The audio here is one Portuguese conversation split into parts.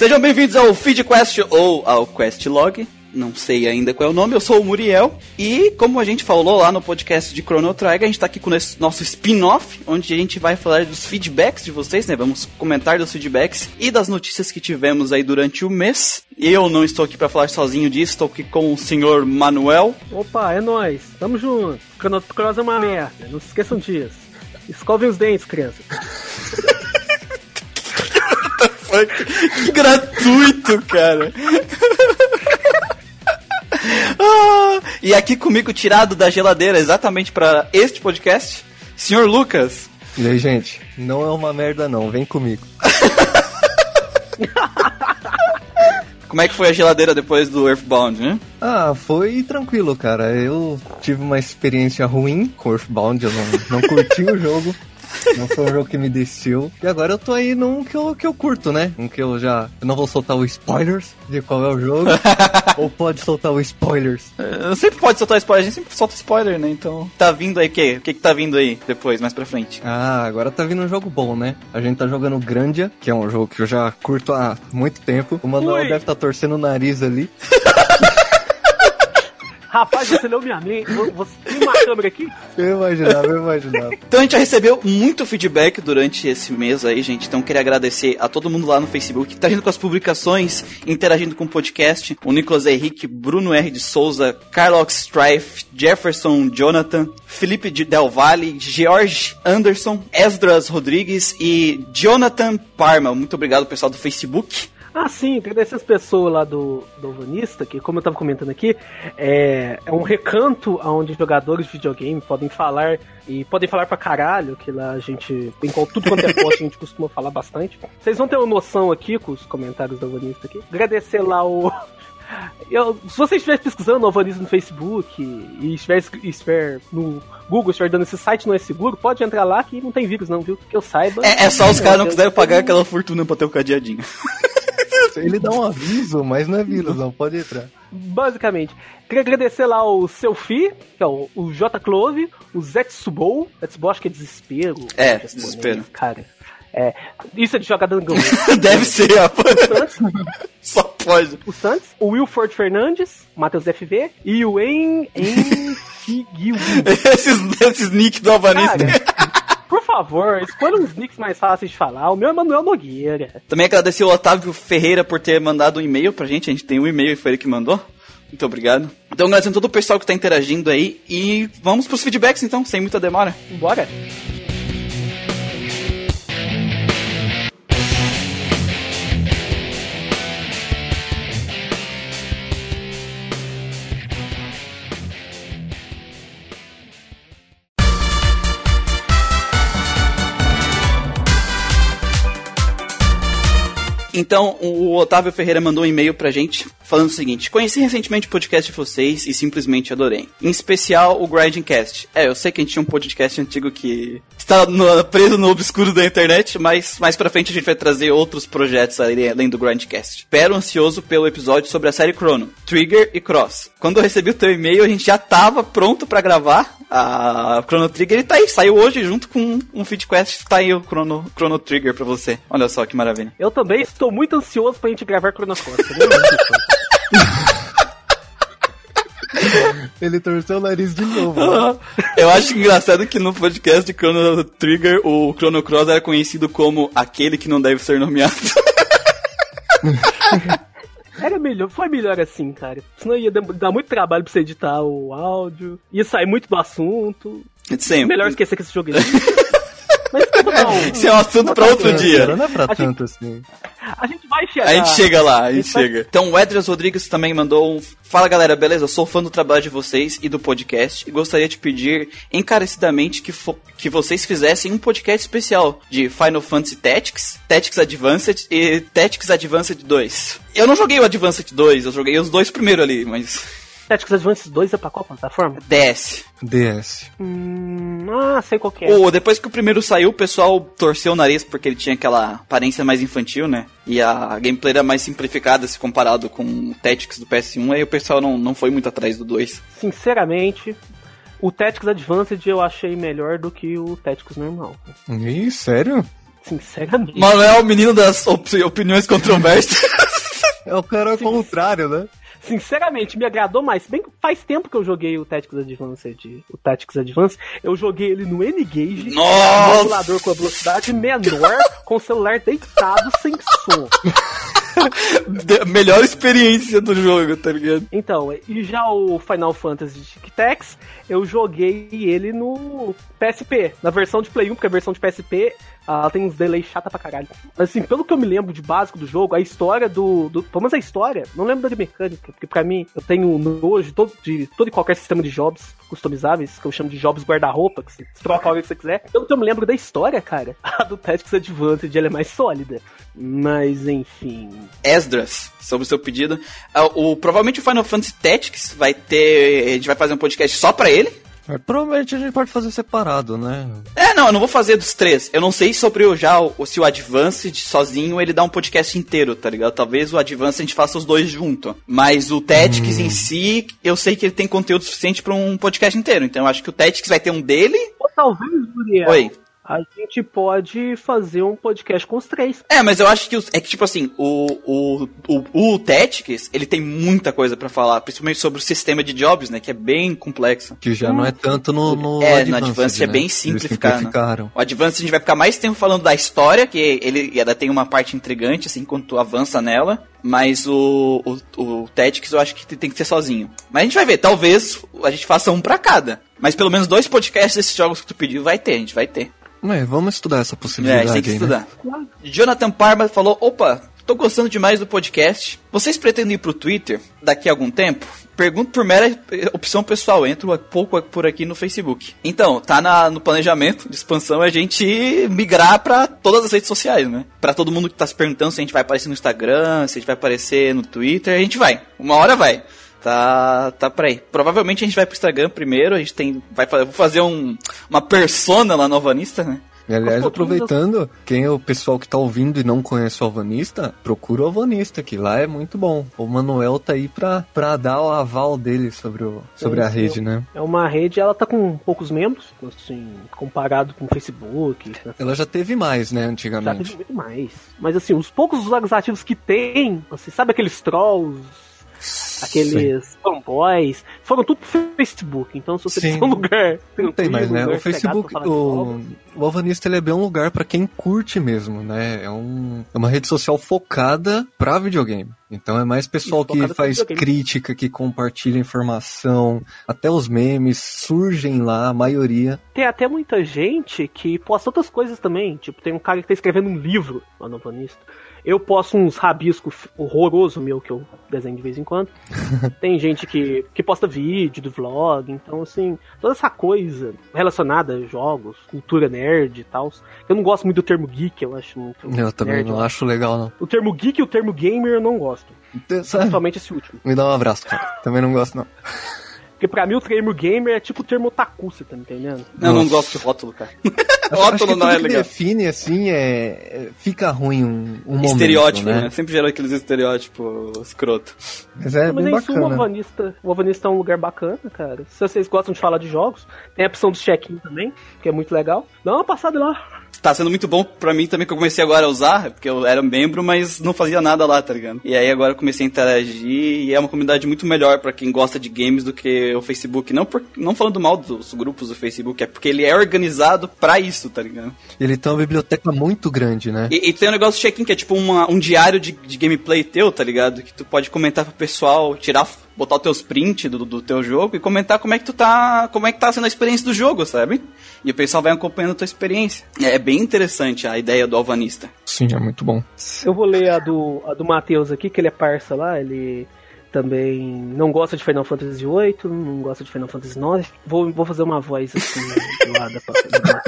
Sejam bem-vindos ao FeedQuest ou ao Questlog. Não sei ainda qual é o nome, eu sou o Muriel. E como a gente falou lá no podcast de Chrono Trigger, a gente tá aqui com o nosso spin-off, onde a gente vai falar dos feedbacks de vocês, né? Vamos comentar dos feedbacks e das notícias que tivemos aí durante o mês. Eu não estou aqui para falar sozinho disso, estou aqui com o senhor Manuel. Opa, é nós, tamo junto. Chrono Cross é uma merda, não se esqueçam disso. Escovem os dentes, crianças. que gratuito, cara. Ah, e aqui comigo, tirado da geladeira exatamente para este podcast, senhor Lucas. E aí, gente, não é uma merda não, vem comigo. Como é que foi a geladeira depois do Earthbound, né? Ah, foi tranquilo, cara. Eu tive uma experiência ruim com Earthbound, eu não, não curti o jogo. Não foi um jogo que me desceu. E agora eu tô aí num que eu, que eu curto, né? Um que eu já. Eu não vou soltar o spoilers de qual é o jogo. ou pode soltar o spoilers. Eu sempre pode soltar spoiler, a gente sempre solta spoiler, né? Então. Tá vindo aí o quê? O que, que tá vindo aí depois, mais pra frente? Ah, agora tá vindo um jogo bom, né? A gente tá jogando Grandia, que é um jogo que eu já curto há muito tempo. O Manuel Ui. deve estar tá torcendo o nariz ali. Rapaz, você leu minha mente. Você tem uma câmera aqui? Eu imaginava, eu imaginava. Então a gente já recebeu muito feedback durante esse mês aí, gente. Então queria agradecer a todo mundo lá no Facebook que tá indo com as publicações, interagindo com o podcast. O Nicolas Henrique, Bruno R. de Souza, Carlox Strife, Jefferson Jonathan, Felipe de Del Valle, George Anderson, Esdras Rodrigues e Jonathan Parma. Muito obrigado, pessoal do Facebook. Ah, sim, agradecer as pessoas lá do, do Alvanista, que como eu tava comentando aqui, é, é um recanto onde jogadores de videogame podem falar e podem falar pra caralho, que lá a gente, em tudo quanto é post, a gente costuma falar bastante. Vocês vão ter uma noção aqui com os comentários do Alvanista aqui. Agradecer lá o. Eu, se você estiver pesquisando Alvanista no Facebook e estiver, estiver no Google, estiver dando esse site não é seguro, pode entrar lá que não tem vírus não, viu? Que eu saiba. É, é só os caras não quiserem pagar aquela fortuna pra ter o um cadeadinho. Ele dá um aviso, mas não é vírus, não. Pode entrar. Basicamente. Queria agradecer lá o Selfie, que é o, o J. Clove, o Zetsubou. Zetsubou acho que é desespero. É, desespero. Cara. É, isso é de jogador gangue. Deve ser, rapaz. Só pode. O Santos, o Wilford Fernandes, Matheus FV e o En... En... esses, esses nick do Alvanista. Por favor, escolha uns nicks mais fáceis de falar. O meu é Manuel Nogueira. Também agradecer o Otávio Ferreira por ter mandado um e-mail pra gente. A gente tem um e-mail e foi ele que mandou. Muito obrigado. Então, agradecendo todo o pessoal que tá interagindo aí. E vamos pros feedbacks então, sem muita demora. Bora! Então, o Otávio Ferreira mandou um e-mail pra gente falando o seguinte: Conheci recentemente o podcast de vocês e simplesmente adorei. Em especial o Grinding Cast. É, eu sei que a gente tinha um podcast antigo que está no, preso no obscuro da internet, mas mais pra frente a gente vai trazer outros projetos além do Grindcast. Espero ansioso pelo episódio sobre a série Chrono, Trigger e Cross. Quando eu recebi o teu e-mail, a gente já tava pronto para gravar a Chrono Trigger e tá aí, saiu hoje junto com um feedquest, tá aí o Chrono, Chrono Trigger pra você. Olha só que maravilha. Eu também estou muito ansioso pra gente gravar Chrono Cross. Ele torceu o nariz de novo. Né? Eu acho engraçado que no podcast de Chrono Trigger, o Chrono Cross era conhecido como aquele que não deve ser nomeado. Era melhor, foi melhor assim, cara. Senão ia dar muito trabalho pra você editar o áudio, ia sair muito do assunto. Sempre. Melhor esquecer que esse jogo existe. Mas. Isso é um assunto pra outro dia. Não é pra a tanto gente, assim. A gente vai chegar. A gente chega lá, a gente, a gente chega. Vai... Então o Edras Rodrigues também mandou um. Fala galera, beleza? Sou fã do trabalho de vocês e do podcast e gostaria de pedir encarecidamente que, que vocês fizessem um podcast especial de Final Fantasy Tactics, Tactics Advanced e Tactics Advanced 2. Eu não joguei o Advanced 2, eu joguei os dois primeiro ali, mas Tactics Advance 2 é pra qual plataforma? DS. DS. Hum, ah, sei qual que é. Oh, depois que o primeiro saiu, o pessoal torceu o nariz porque ele tinha aquela aparência mais infantil, né? E a gameplay era mais simplificada se comparado com o Tactics do PS1, aí o pessoal não, não foi muito atrás do 2. Sinceramente, o Tactics Advanced eu achei melhor do que o Tactics normal. Ih, sério? Sinceramente. Manuel, menino das op- opiniões controversas. É o cara ao contrário, né? Sinceramente, me agradou mais. Bem que faz tempo que eu joguei o Tactics Advanced. O Tactics Advance. Eu joguei ele no N-Gage. No emulador com a velocidade menor, com o celular deitado sem som. Melhor experiência do jogo, tá ligado? Então, e já o Final Fantasy Tic Tacs, eu joguei ele no PSP, na versão de Play 1, porque a versão de PSP ela tem uns delays chata pra caralho. Assim, pelo que eu me lembro de básico do jogo, a história do. do pelo menos a história, não lembro da mecânica, porque pra mim eu tenho nojo todo, de todo e qualquer sistema de jobs customizáveis, que eu chamo de jobs guarda-roupa, que você troca a hora que você quiser. Pelo que eu me lembro da história, cara, a do Tactics Advanced ela é mais sólida. Mas, enfim. Esdras, sobre o seu pedido. Ah, O, provavelmente o Final Fantasy Tactics vai ter. A gente vai fazer um podcast só pra ele. Mas provavelmente a gente pode fazer separado, né? É, não, eu não vou fazer dos três. Eu não sei sobre o já o, se o Advanced sozinho ele dá um podcast inteiro, tá ligado? Talvez o Advanced a gente faça os dois junto. Mas o Tactics em si, eu sei que ele tem conteúdo suficiente pra um podcast inteiro. Então eu acho que o Tactics vai ter um dele. Ou talvez, Muriel. Oi. A gente pode fazer um podcast com os três. É, mas eu acho que os- é que tipo assim, o o, o, o Tactics, ele tem muita coisa pra falar, principalmente sobre o sistema de jobs, né, que é bem complexo. Que já não é tanto no, no É, no Advanced é né? bem Eles simplificado. O Advanced a gente vai ficar mais tempo falando da história, que ele ela tem uma parte intrigante, assim, quando tu avança nela. Mas o, o, o Tactics eu acho que tem que ser sozinho. Mas a gente vai ver, talvez a gente faça um pra cada. Mas pelo menos dois podcasts desses jogos que tu pediu vai ter, a gente vai ter. Mas vamos estudar essa É, possibilidade gente tem que né? estudar. Jonathan Parma falou: opa, tô gostando demais do podcast. Vocês pretendem ir pro Twitter daqui a algum tempo? Pergunto por mera eh, opção pessoal, entro há pouco por aqui no Facebook. Então, tá na- no planejamento de expansão a gente migrar pra todas as redes sociais, né? Pra todo mundo que tá se perguntando se a gente vai aparecer no Instagram, se a gente vai aparecer no Twitter, a gente vai. Uma hora vai. Tá, tá pra aí. Provavelmente a gente vai pro Instagram primeiro, a gente tem, vai vou fazer um, uma persona lá no Alvanista, né? E, aliás, aproveitando, quem é o pessoal que tá ouvindo e não conhece o Alvanista, procura o Alvanista, que lá é muito bom. O Manuel tá aí pra, pra dar o aval dele sobre, o, sobre a rede, sim. né? É uma rede, ela tá com poucos membros, assim, comparado com o Facebook. né? Ela já teve mais, né, Já antigamente. teve muito mais. Mas assim, os poucos usuários ativos que tem, você sabe aqueles trolls, aqueles fanboys, foram tudo pro Facebook. Então se você Sim. de um lugar Não tem mais, né? O Facebook, o, o Alvanista ele é bem um lugar pra quem curte mesmo, né? É, um, é uma rede social focada pra videogame. Então é mais pessoal Isso, que faz crítica, que compartilha informação, até os memes surgem lá, a maioria. Tem até muita gente que posta outras coisas também. Tipo, tem um cara que tá escrevendo um livro lá no Vanista. Eu posto uns rabiscos horroroso meu que eu desenho de vez em quando. tem gente que, que posta vídeo do vlog. Então, assim, toda essa coisa relacionada a jogos, cultura nerd e tal. Eu não gosto muito do termo geek, eu acho muito. Eu também nerd, não eu acho legal, não. O termo geek e o termo gamer eu não gosto. Principalmente esse último. Me dá um abraço, cara. Também não gosto, não. Porque pra mim o termo gamer é tipo o termo otaku, você tá me entendendo? Eu não gosto de rótulo, cara. Acho, acho rótulo que não é legal. define, assim, é, é- Fica ruim um, um momento, Estereótipo, né? né? Sempre gera aqueles estereótipos escroto. Mas é Mas bem é isso, o bacana. Alvanista, o Alvanista é um lugar bacana, cara. Se vocês gostam de falar de jogos, tem a opção do check-in também, que é muito legal. Dá uma passada lá. Tá sendo muito bom pra mim também que eu comecei agora a usar, porque eu era membro, mas não fazia nada lá, tá ligado? E aí agora eu comecei a interagir e é uma comunidade muito melhor pra quem gosta de games do que o Facebook. Não, por, não falando mal dos grupos do Facebook, é porque ele é organizado pra isso, tá ligado? Ele tem uma biblioteca muito grande, né? E, e tem um negócio check-in que é tipo uma- um diário de, de gameplay teu, tá ligado? Que tu pode comentar pro pessoal, tirar, botar os teus prints do, do teu jogo e comentar como é que tu tá. como é que tá sendo a experiência do jogo, sabe? E o pessoal vai acompanhando a tua experiência. É bem interessante a ideia do Alvanista. Sim, é muito bom. Eu vou ler a do, a do Matheus aqui, que ele é parça lá, ele também não gosta de Final Fantasy VIII, não gosta de Final Fantasy IX. Vou, vou fazer uma voz assim do lado da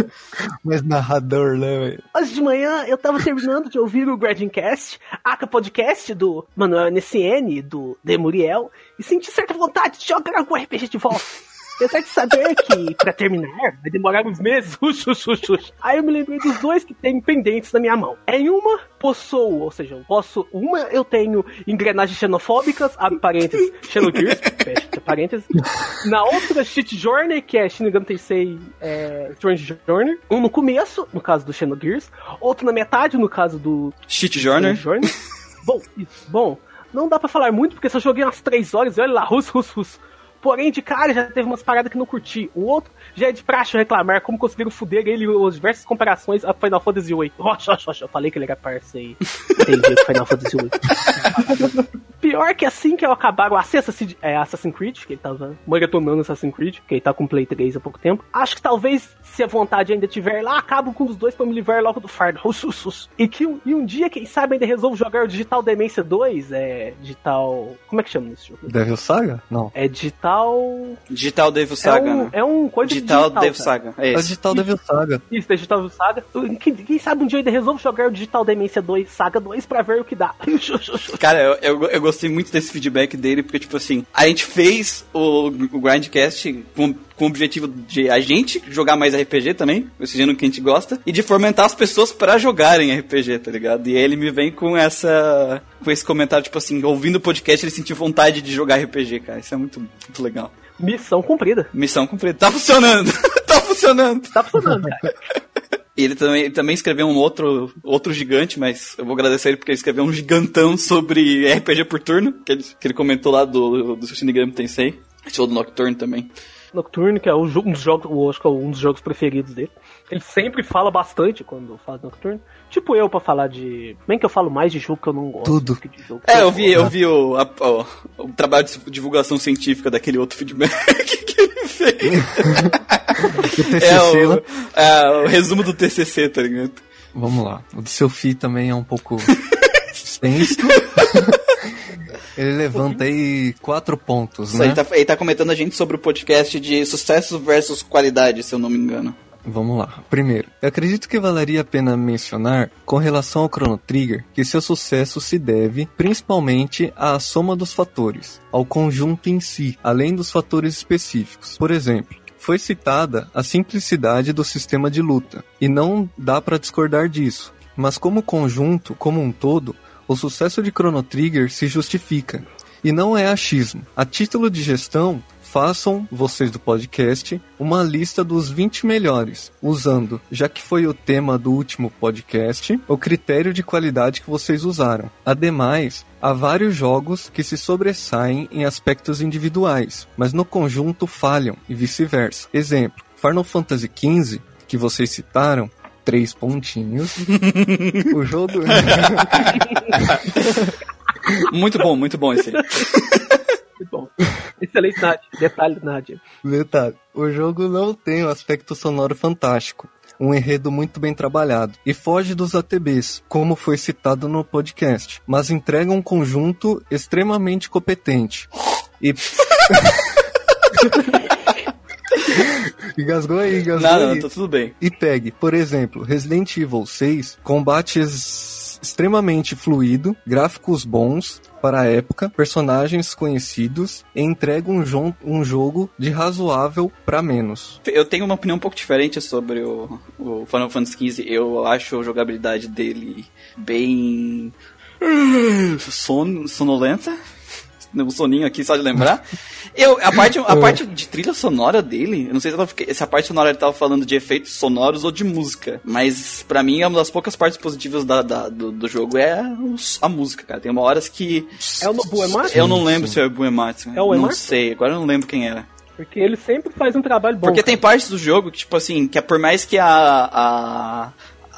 Mas narrador, né, velho? Hoje de manhã eu tava terminando de ouvir o Gradcast, Aka Podcast do Manuel NSN, do Demuriel, e senti certa vontade de jogar algum RPG de volta. Apesar de saber que, pra terminar, vai demorar uns meses. Ux, ux, ux, ux. Aí eu me lembrei dos dois que tem pendentes na minha mão. Em uma, possuo, ou seja, eu posso. Uma eu tenho engrenagens xenofóbicas, abre parênteses, Xenogears, fecha parênteses. Na outra, Shit Journey, que é Shin Megami Tensei é, Strange Journey. Um no começo, no caso do Xenogears. Outro na metade, no caso do Shit Journey. Journey. Bom, isso. Bom, não dá pra falar muito, porque só joguei umas 3 horas e olha lá, rus, rus, rus. Porém, de cara, já teve umas paradas que não curti. O outro já é de praxe reclamar como conseguiram fuder ele as diversas comparações a Final Fantasy VIII. Rocha, rocha, eu falei que ele era parceiro. Entendi, Final Fantasy VIII. Pior que assim que eu acabar o Assassin's, é, Assassin's Creed, que ele tava maratonando Assassin's Creed, que ele tá com Play 3 há pouco tempo. Acho que talvez, se a vontade ainda tiver lá, acabo com um dos dois pra me livrar logo do fardo. E que um, e um dia, quem sabe, ainda resolvo jogar o Digital Demência 2, é. Digital. Como é que chama esse jogo? Devil Saga? Não. É Digital. Digital Devil Saga, é um, né? é um coisa de Digital digital, Devil. Saga. É É o. Digital Devil Saga. Isso, é Digital Saga. Quem, quem sabe um dia eu ainda resolvo jogar o Digital Demência 2, Saga 2, pra ver o que dá. Cara, eu, eu, eu gostei muito desse feedback dele, porque, tipo assim, a gente fez o, o Grindcast com, com o objetivo de a gente jogar mais RPG também, esse gênero que a gente gosta, e de fomentar as pessoas pra jogarem RPG, tá ligado? E aí ele me vem com essa. com esse comentário, tipo assim, ouvindo o podcast, ele sentiu vontade de jogar RPG, cara. Isso é muito, muito legal. Missão cumprida. Missão cumprida. Tá funcionando! tá funcionando! Tá funcionando, cara. E ele também, ele também escreveu um outro, outro gigante, mas eu vou agradecer ele porque ele escreveu um gigantão sobre RPG por turno, que ele, que ele comentou lá do, do Shinigami Tensei. Esse outro Nocturne também. Nocturne, que é um dos jogos, eu acho que é um dos jogos preferidos dele. Ele sempre fala bastante quando fala de Nocturne. Tipo eu pra falar de. Bem que eu falo mais de jogo que eu não gosto. Tudo. do que de jogo que É, eu gosto. vi, eu vi o, a- o, o trabalho de divulgação científica daquele outro feedback que ele fez. O TCC É o, é o resumo do TCC, tá ligado? Vamos lá. O do seu FI também é um pouco extenso. Ele levanta aí quatro pontos, né? aí tá, ele tá comentando a gente sobre o podcast de sucesso versus qualidade, se eu não me engano. Vamos lá. Primeiro, eu acredito que valeria a pena mencionar, com relação ao Chrono Trigger, que seu sucesso se deve principalmente à soma dos fatores, ao conjunto em si, além dos fatores específicos. Por exemplo, foi citada a simplicidade do sistema de luta, e não dá para discordar disso. Mas como conjunto, como um todo, o sucesso de Chrono Trigger se justifica. E não é achismo. A título de gestão, façam, vocês do podcast, uma lista dos 20 melhores, usando, já que foi o tema do último podcast, o critério de qualidade que vocês usaram. Ademais, há vários jogos que se sobressaem em aspectos individuais, mas no conjunto falham e vice-versa. Exemplo, Final Fantasy XV, que vocês citaram, três pontinhos. o jogo. Muito bom, muito bom esse. aí. Muito bom. Excelente, Nádia. Detalhe, Nádia. Detalhe: o jogo não tem um aspecto sonoro fantástico, um enredo muito bem trabalhado e foge dos ATBs, como foi citado no podcast, mas entrega um conjunto extremamente competente. E. Engasgou aí, engasgou Não, não, aí. tá tudo bem. E pegue, por exemplo, Resident Evil 6, combates extremamente fluido, gráficos bons para a época, personagens conhecidos e entrega um, jo um jogo de razoável para menos. Eu tenho uma opinião um pouco diferente sobre o, o Final Fantasy XV. Eu acho a jogabilidade dele bem. Son, sonolenta. Um soninho aqui só de lembrar. Eu, a, parte, a parte de trilha sonora dele, eu não sei se, fica- se a parte sonora ele tava falando de efeitos sonoros ou de música, mas pra mim é uma das poucas partes positivas da, da- do, do jogo é a música, cara. Tem uma horas que. É o Nobu Ematsu? Eu não lembro se é o Buematsu. É o Não Ematsu? sei, agora eu não lembro quem era. Porque ele sempre faz um trabalho bom. Porque tem cara. partes do jogo que, tipo assim, que é por mais que a. a,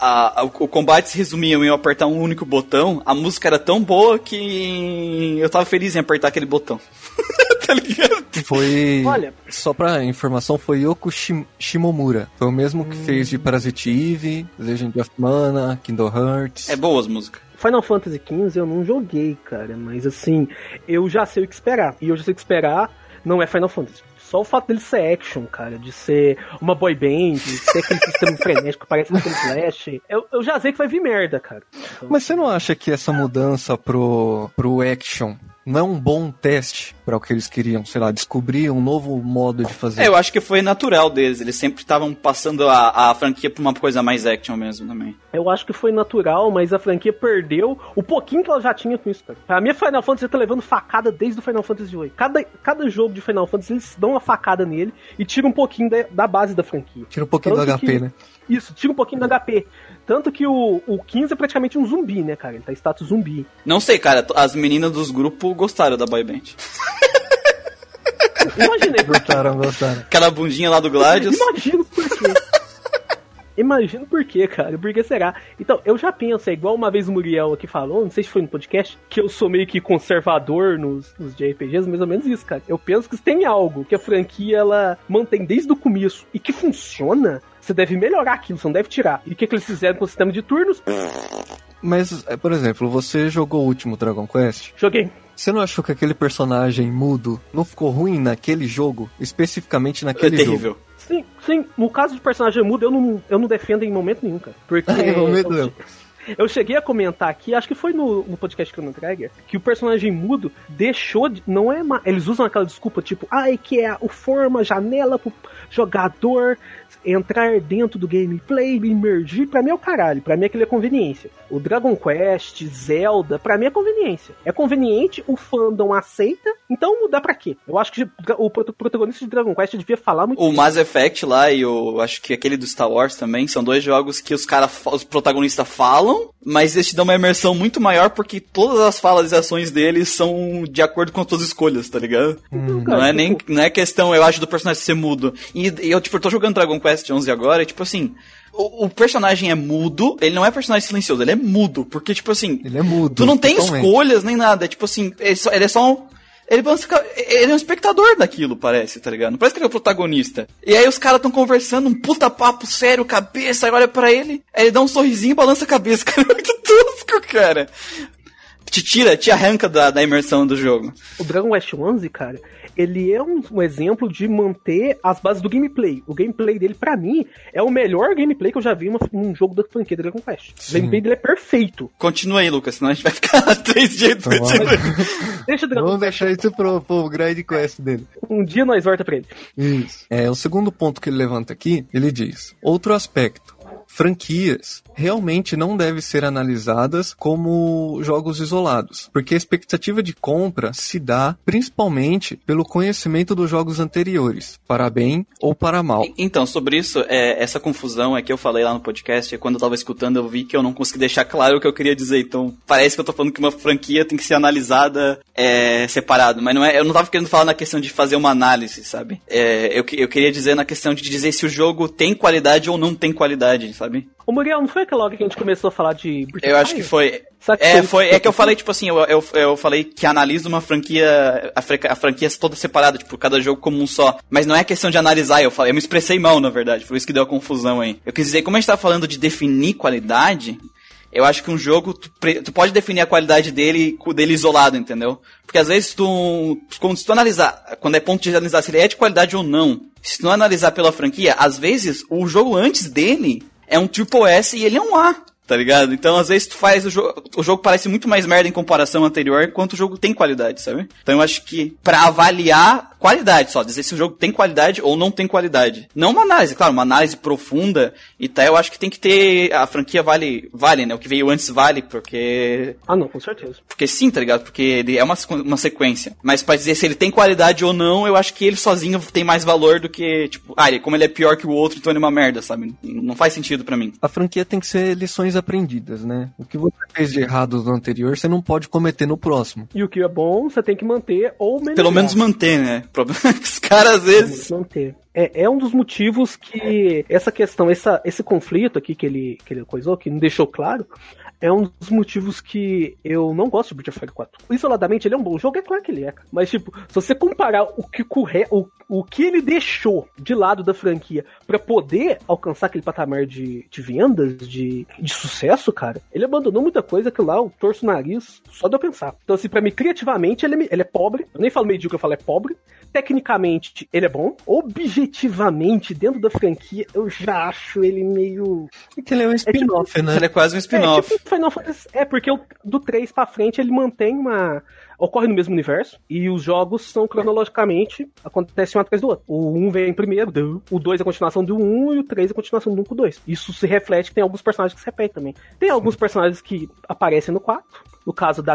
a- a- o combate se resumia em eu apertar um único botão, a música era tão boa que eu tava feliz em apertar aquele botão. tá ligado? Foi. Olha. Só pra informação, foi Yoko Shim- Shimomura. Foi o mesmo que fez de Parasite Eve, Legend of Mana, Kingdom Hearts. É boa as músicas. Final Fantasy XV eu não joguei, cara, mas assim, eu já sei o que esperar. E eu já sei o que esperar, não é Final Fantasy. Só o fato dele ser action, cara, de ser uma boy band, de ter aquele sistema frenético que parece aquele Flash. Eu, eu já sei que vai vir merda, cara. Então, Mas você não acha que essa mudança pro, pro action não é um bom teste para o que eles queriam, sei lá, descobrir um novo modo de fazer. É, eu acho que foi natural deles. Eles sempre estavam passando a, a franquia pra uma coisa mais action mesmo também. Eu acho que foi natural, mas a franquia perdeu o pouquinho que ela já tinha com isso, cara. A minha Final Fantasy tá levando facada desde o Final Fantasy VIII. Cada, cada jogo de Final Fantasy eles dão uma facada nele e tiram um pouquinho da, da base da franquia. Tira um pouquinho Tanto do HP, que- né? Isso, tira um pouquinho do HP. Tanto que o, o 15 é praticamente um zumbi, né, cara? Ele tá em status zumbi. Não sei, cara. As meninas dos grupos gostaram da boy band. Quê. Gostaram, gostaram. Aquela bundinha lá do Gladius. Imagino por quê. Imagino por quê, cara. Por que será? Então, eu já penso, é igual uma vez o Muriel aqui falou, não sei se foi no podcast, que eu sou meio que conservador nos, nos JRPGs, mais ou menos isso, cara. Eu penso que tem algo que a franquia ela mantém desde o começo e que funciona, você deve melhorar aquilo, você não deve tirar. E o que, que eles fizeram com o sistema de turnos? Mas, é, por exemplo, você jogou o último Dragon Quest? Joguei. Você não achou que aquele personagem mudo não ficou ruim naquele jogo? Especificamente É naquele jogo? terrível. Sim, sim. No caso de personagem mudo, eu não, eu não defendo em momento nenhum, cara. Porque. Em momento eu, nenhum. Eu cheguei a comentar aqui, acho que foi no, no podcast Chrono Trigger, que o personagem mudo deixou de. Não é ma- Eles usam aquela desculpa tipo, ai, que é o forma, janela pro jogador entrar dentro do gameplay, emergir. Pra mim é o caralho. Pra mim aquilo é conveniência. O Dragon Quest, Zelda, pra mim é conveniência. É conveniente, o fandom aceita, então mudar pra quê? Eu acho que o prot- protagonista de Dragon Quest devia falar muito O Mass Effect lá e o. Acho que aquele do Star Wars também são dois jogos que os caras, os protagonistas falam, mas eles te dão uma imersão muito maior porque todas as falas e ações deles são de acordo com as tuas escolhas, tá ligado? Não é nem não é questão, eu acho, do personagem ser mudo. E, e eu, tipo, eu tô jogando Dragon Quest 11 agora e, tipo assim. O, o personagem é mudo, ele não é personagem silencioso, ele é mudo, porque, tipo assim, Ele é mudo. Tu não tem totalmente. escolhas nem nada. É tipo assim, ele, só- ele é só um. Ele, ele é um espectador daquilo, parece, tá ligado? Não parece que ele é o protagonista. E aí os caras tão conversando, um puta papo sério, cabeça, aí olha pra ele, aí ele dá um sorrisinho e balança a cabeça. Cara, é muito tosco, cara. Te tira, te arranca da, da imersão do jogo. O Dragon Quest 11, cara, ele é um, um exemplo de manter as bases do gameplay. O gameplay dele, pra mim, é o melhor gameplay que eu já vi em num jogo da franquia Dragon Quest. O Sim. gameplay dele é perfeito. Continua aí, Lucas, senão a gente vai ficar três dias Então. Deixa o Dragon Vamos deixar isso pro, pro grande quest dele. Um dia nós volta pra ele. Isso. É, o segundo ponto que ele levanta aqui, ele diz: outro aspecto. Franquias realmente não devem ser analisadas como jogos isolados, porque a expectativa de compra se dá principalmente pelo conhecimento dos jogos anteriores, para bem ou para mal. Então, sobre isso, é, essa confusão é que eu falei lá no podcast, e quando eu tava escutando eu vi que eu não consegui deixar claro o que eu queria dizer. Então, parece que eu tô falando que uma franquia tem que ser analisada é, separado, mas não é, eu não tava querendo falar na questão de fazer uma análise, sabe? É, eu, eu queria dizer na questão de dizer se o jogo tem qualidade ou não tem qualidade, sabe? Ô Muriel, não foi aquela hora que a gente começou a falar de Eu acho que foi. Será que É, foi, é que eu falei, tipo assim, eu, eu, eu falei que analiso uma franquia, a, franquia, a franquia toda separada, tipo, cada jogo como um só. Mas não é questão de analisar, eu falei, eu me expressei mal, na verdade, por isso que deu a confusão aí. Eu quis dizer, como a gente tá falando de definir qualidade, eu acho que um jogo, tu, tu pode definir a qualidade dele, dele isolado, entendeu? Porque às vezes tu, quando se tu analisar, quando é ponto de analisar se ele é de qualidade ou não, se tu não analisar pela franquia, às vezes o jogo antes dele é um Triple S e ele é um A. Tá ligado? Então, às vezes, tu faz o jogo. O jogo parece muito mais merda em comparação anterior, enquanto o jogo tem qualidade, sabe? Então eu acho que pra avaliar qualidade só, dizer se o jogo tem qualidade ou não tem qualidade. Não uma análise, claro, uma análise profunda e tal, eu acho que tem que ter. A franquia vale, vale, né? O que veio antes vale, porque. Ah, não, com certeza. Porque sim, tá ligado? Porque ele é uma, uma sequência. Mas pra dizer se ele tem qualidade ou não, eu acho que ele sozinho tem mais valor do que, tipo, ah, ele, como ele é pior que o outro, então ele é uma merda, sabe? Não faz sentido pra mim. A franquia tem que ser lições aprendidas, né? O que você fez de errado no anterior, você não pode cometer no próximo. E o que é bom, você tem que manter ou melhorar. Pelo menos manter, né? Problema que os caras às vezes. manter. É, é um dos motivos que essa questão, essa, esse conflito aqui que ele, que ele coisou, que não deixou claro, é um dos motivos que eu não gosto de Breath of Fire 4. Isoladamente, ele é um bom jogo, é claro que ele é. Mas, tipo, se você comparar o que, corre, o, o que ele deixou de lado da franquia pra poder alcançar aquele patamar de, de vendas, de, de sucesso, cara, ele abandonou muita coisa que lá eu torço o nariz só de eu pensar. Então, assim, pra mim, criativamente, ele, é ele é pobre. Eu nem falo medíocre, eu falo é pobre. Tecnicamente, ele é bom. objetivamente, dentro da franquia, eu já acho ele meio. É que ele é um spin-off, Ele né? é quase um É, spin-off. tipo Final Fantasy. É, porque o- do 3 pra frente ele mantém uma. Ocorre no mesmo universo e os jogos são cronologicamente acontecem um atrás do outro. O 1 vem primeiro, o 2 é a continuação do 1 e o 3 é a continuação do 1 com o 2. Isso se reflete que tem alguns personagens que se repetem também. Tem alguns personagens que aparecem no 4, no caso da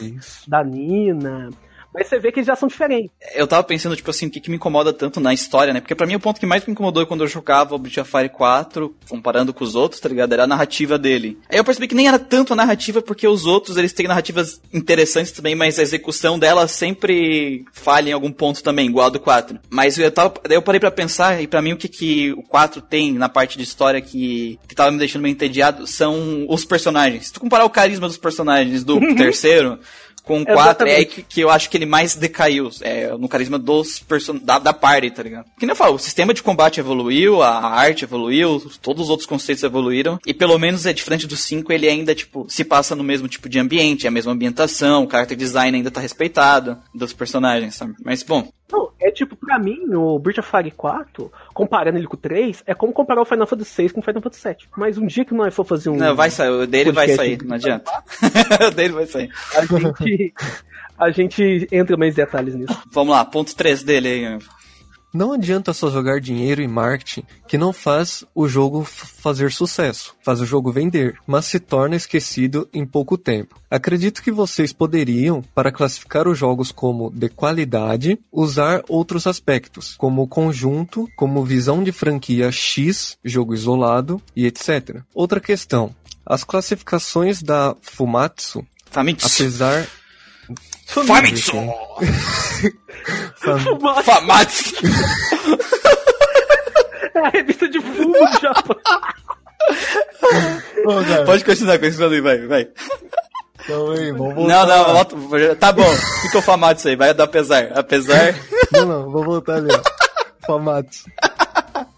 isso. da Nina. Mas você vê que eles já são diferentes. Eu tava pensando, tipo assim, o que, que me incomoda tanto na história, né? Porque pra mim o ponto que mais me incomodou quando eu jogava o Breath of Fire 4, comparando com os outros, tá ligado? Era a narrativa dele. Aí eu percebi que nem era tanto a narrativa, porque os outros, eles têm narrativas interessantes também, mas a execução delas sempre falha em algum ponto também, igual a do 4. Mas eu tava, daí eu parei pra pensar, e pra mim o que, que o 4 tem na parte de história que, que tava me deixando meio entediado, são os personagens. Se tu comparar o carisma dos personagens do terceiro... Com o 4 é aí que, que eu acho que ele mais decaiu, é, no carisma dos person da, da party, tá ligado? Que nem eu falo, o sistema de combate evoluiu, a arte evoluiu, todos os outros conceitos evoluíram, e pelo menos é diferente do 5, ele ainda, tipo, se passa no mesmo tipo de ambiente, é a mesma ambientação, o character design ainda tá respeitado dos personagens, sabe? Mas, bom, Não, é tipo, pra mim, o Breath of Fire 4, comparando ele com o 3, é como comparar o Final Fantasy 6 com o Final Fantasy 7. Mas um dia que nós for fazer um. não, vai sair, o dele vai sair, não adianta. o dele vai sair. A gente, a gente entra mais detalhes nisso. Vamos lá, ponto 3 dele aí. Não adianta só jogar dinheiro em marketing que não faz o jogo fazer sucesso, faz o jogo vender, mas se torna esquecido em pouco tempo. Acredito que vocês poderiam, para classificar os jogos como de qualidade, usar outros aspectos, como conjunto, como visão de franquia X, jogo isolado e etc. Outra questão. As classificações da Fumatsu, Famitsu. apesar Famitsu! Fam- Famitsu! É a revista de fumo do Japão. Cara, Pode continuar com isso ali, vai, vai. calma aí, vamos Não, voltar. não, volta- tá bom. Fica o famado isso aí, vai dar apesar. Apesar. Não, não, vou voltar ali, ó. Famatsu.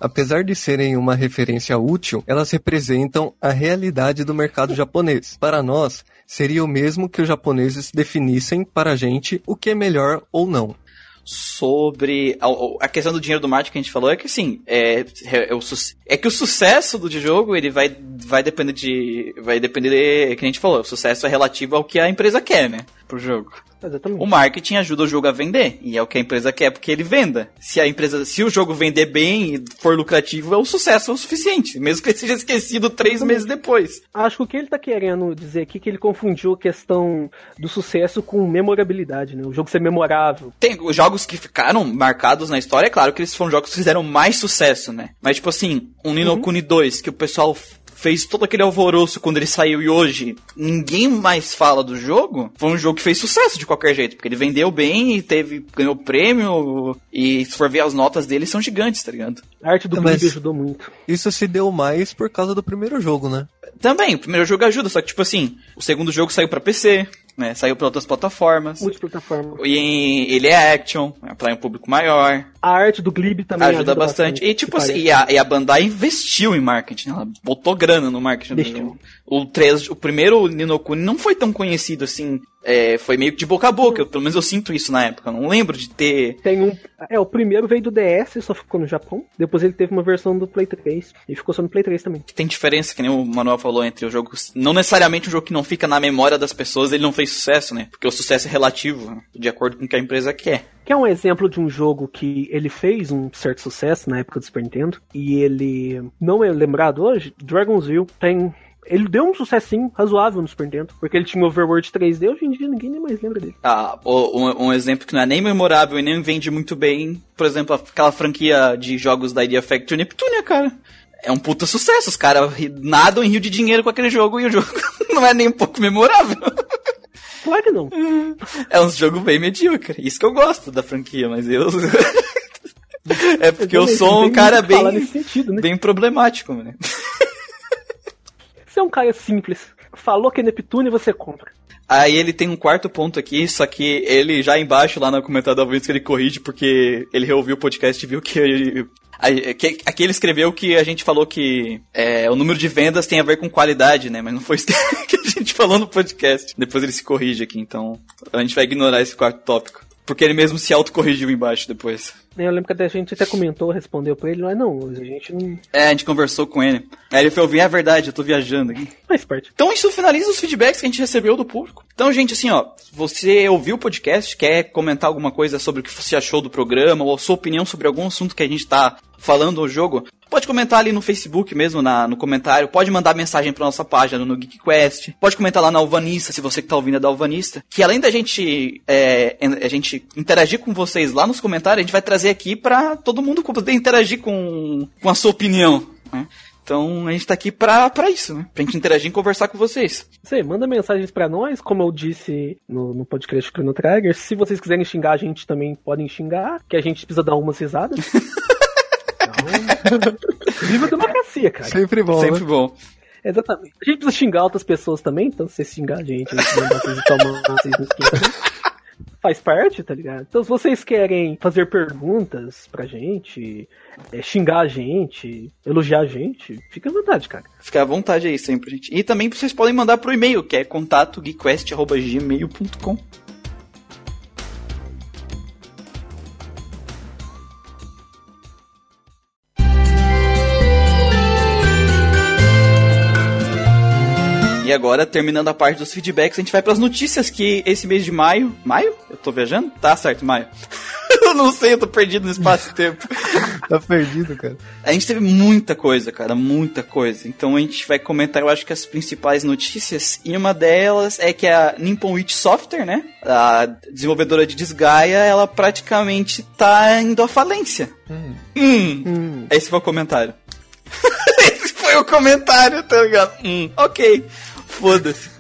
Apesar de serem uma referência útil, elas representam a realidade do mercado japonês. Para nós, seria o mesmo que os japoneses definissem para a gente o que é melhor ou não. Sobre a, questão do dinheiro do marketing que a gente falou, é que assim, é, é, o, su- é que o sucesso do jogo, ele vai, vai depender de. Vai depender, de, que a gente falou, o sucesso é relativo ao que a empresa quer, né? Pro jogo. Exatamente. O marketing ajuda o jogo a vender. E é o que a empresa quer porque ele venda. Se a empresa, se o jogo vender bem e for lucrativo, é o sucesso o suficiente. Mesmo que ele seja esquecido três meses depois. Acho que o que ele tá querendo dizer aqui é que ele confundiu a questão do sucesso com memorabilidade, né? O jogo ser memorável. Tem os jogos que ficaram marcados na história, é claro que eles foram jogos que fizeram mais sucesso, né? Mas, tipo assim, um Nino Kuni 2, que o pessoal fez todo aquele alvoroço quando ele saiu e hoje ninguém mais fala do jogo, foi um jogo que fez sucesso de qualquer jeito, porque ele vendeu bem e teve, ganhou prêmio, e se for ver as notas dele, são gigantes, tá ligado? A arte do É, mas- ajudou muito. Isso se deu mais por causa do primeiro jogo, né? Também, o primeiro jogo ajuda, só que, tipo assim, o segundo jogo saiu pra PC, né? Saiu pra outras plataformas. Multiplataforma. E ele é action, pra um público maior. A arte do Glib também ajuda, bastante. E tipo assim, e a, e a Bandai investiu em marketing, ela botou grana no marketing do jogo. O 3, o primeiro Ninokuni não foi tão conhecido assim, é, foi meio que de boca a boca, eu- pelo menos eu sinto isso na época, eu não lembro de ter... Tem um. É, o primeiro veio do DS e só ficou no Japão. Depois ele teve uma versão do Play 3. E ficou só no Play 3 também. Tem diferença, que nem o Manuel falou, entre o jogo... Não necessariamente um jogo que não fica na memória das pessoas, ele não fez sucesso, né? Porque o sucesso é relativo, né? de acordo com o que a empresa quer. Que é um exemplo de um jogo que ele fez um certo sucesso na época do Super Nintendo. E ele não é lembrado hoje. Dragon's Will tem. Ele deu um sucessinho razoável no Super Nintendo. Porque ele tinha Overworld 3D. Hoje em dia ninguém nem mais lembra dele. Ah, um, um exemplo que não é nem memorável e nem vende muito bem, por exemplo, aquela franquia de jogos da Idea Factory Neptunia, cara. É um puta sucesso, os caras nadam em rio de dinheiro com aquele jogo e o jogo não é nem um pouco memorável. Claro que não. É um jogo bem medíocre. Isso que eu gosto da franquia, mas eu. é porque eu Exatamente, sou um cara bem, nesse sentido, né? bem problemático, né? É um cara simples. Falou que é Neptune você compra. Aí ele tem um quarto ponto aqui, só que ele já embaixo, lá no comentário da que ele corrige porque ele reouviu o podcast e viu que, ele- que- Aqui ele escreveu que a gente falou que é, o número de vendas tem a ver com qualidade, né? Mas não foi isso que a gente falou no podcast. Depois ele se corrige aqui, então a gente vai ignorar esse quarto tópico. Porque ele mesmo se autocorrigiu embaixo depois. Eu lembro que a gente até comentou, respondeu pra ele, mas não, a gente não É, a gente conversou com ele. Aí ele foi ouvir, é verdade, eu tô viajando aqui. faz parte. Então isso finaliza os feedbacks que a gente recebeu do público. Então, gente, assim, ó, você ouviu o podcast, quer comentar alguma coisa sobre o que você achou do programa, ou a sua opinião sobre algum assunto que a gente tá falando no jogo, pode comentar ali no Facebook mesmo, na, no comentário, pode mandar mensagem pra nossa página no GeekQuest, pode comentar lá na Alvanista, se você que tá ouvindo é da Alvanista, que além da gente, é, a gente interagir com vocês lá nos comentários, a gente vai trazer aqui pra todo mundo poder interagir com, com a sua opinião, né? Então a gente tá aqui pra, pra isso, né? Pra gente interagir e conversar com vocês. Você manda mensagens pra nós, como eu disse no, no podcast Chrono Trigger. Se vocês quiserem xingar a gente, também podem xingar, que a gente precisa dar umas risadas. Então, viva a democracia, cara. Sempre bom, Sempre né? bom. Exatamente. A gente precisa xingar outras pessoas também, então se vocês xingar a gente, a gente manda vocês no. Faz parte, tá ligado? Então se vocês querem fazer perguntas pra gente, é, xingar a gente, elogiar a gente, fica à vontade, cara. Fica à vontade aí sempre, gente. E também vocês podem mandar pro e-mail, que é contato geekquest.gmail.com. E agora, terminando a parte dos feedbacks, a gente vai pras notícias que esse mês de maio. Maio? Eu tô viajando? Tá certo, maio. eu não sei, eu tô perdido no espaço e tempo. Tá perdido, cara. A gente teve muita coisa, cara, muita coisa. Então a gente vai comentar, eu acho que as principais notícias. E uma delas é que a Nippon Witch Software, né? A desenvolvedora de Desgaia, ela praticamente tá indo à falência. Hum. Hum. Esse foi o comentário. Esse foi o comentário, tá ligado? Hum. Ok. Foda-se.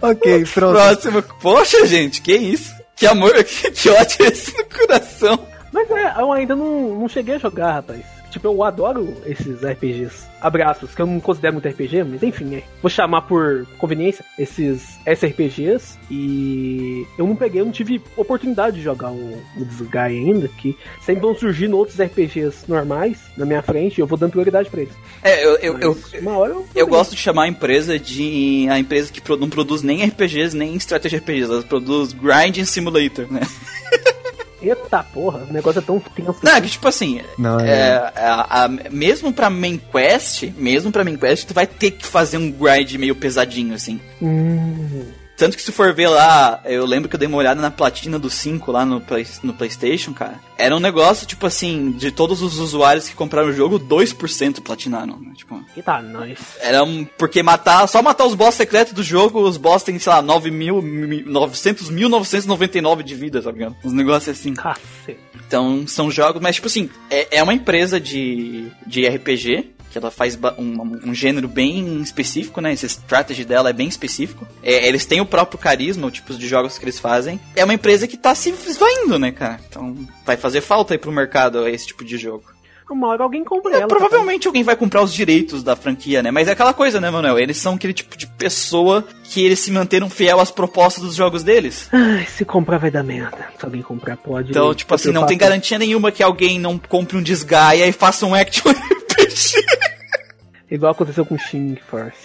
Ok, pronto. Próximo. Poxa, gente, que isso? Que amor, que, que ódio esse no coração. Mas é, eu ainda não, não cheguei a jogar, rapaz. Tipo, eu adoro esses RPGs. Abraços, que eu não considero muito RPG, mas enfim, é. Vou chamar por conveniência esses SRPGs. E eu não peguei, eu não tive oportunidade de jogar o, o Disgaea ainda, que sempre vão surgindo outros RPGs normais na minha frente e eu vou dando prioridade pra eles. É, eu, eu, eu, uma hora eu. Eu gosto de chamar a empresa de a empresa que não produz nem RPGs, nem estratégia RPGs, ela produz Grinding Simulator, né? Eita porra, o negócio é tão tenso. Não, é que tipo assim, Não, é, é- a- a- mesmo pra main quest, mesmo pra main quest, tu vai ter que fazer um grind meio pesadinho, assim. Hum, Tanto que se for ver lá, eu lembro que eu dei uma olhada na platina do 5 lá no, Play- no Playstation, cara. Era um negócio, tipo assim, de todos os usuários que compraram o jogo, 2% platinaram, né? Tipo... eita, nós. Era um, porque matar, só matar os boss secretos do jogo, os boss têm, sei lá, 9 mil, mi- 900, 1999 de vida, tá ligado? Uns negócios assim. Cacete. Então, são jogos, mas tipo assim, é, é uma empresa de, de RPG, que ela faz um, um gênero bem específico, né? Esse strategy dela é bem específico. É, eles têm o próprio carisma, o tipo de jogos que eles fazem. É uma empresa que tá se esvaindo, né, cara? Então, vai fazer falta aí pro mercado esse tipo de jogo. Uma hora alguém compra É, ela. provavelmente alguém vai comprar os direitos da franquia, né? Mas é aquela coisa, né, Manuel? Eles são aquele tipo de pessoa que eles se manteram fiel às propostas dos jogos deles. Ai, se comprar vai dar merda. Se alguém comprar, pode. Então, tipo assim, não tem garantia nenhuma que alguém não compre um Desgaia e faça um action RPG. Igual aconteceu com Shin Force.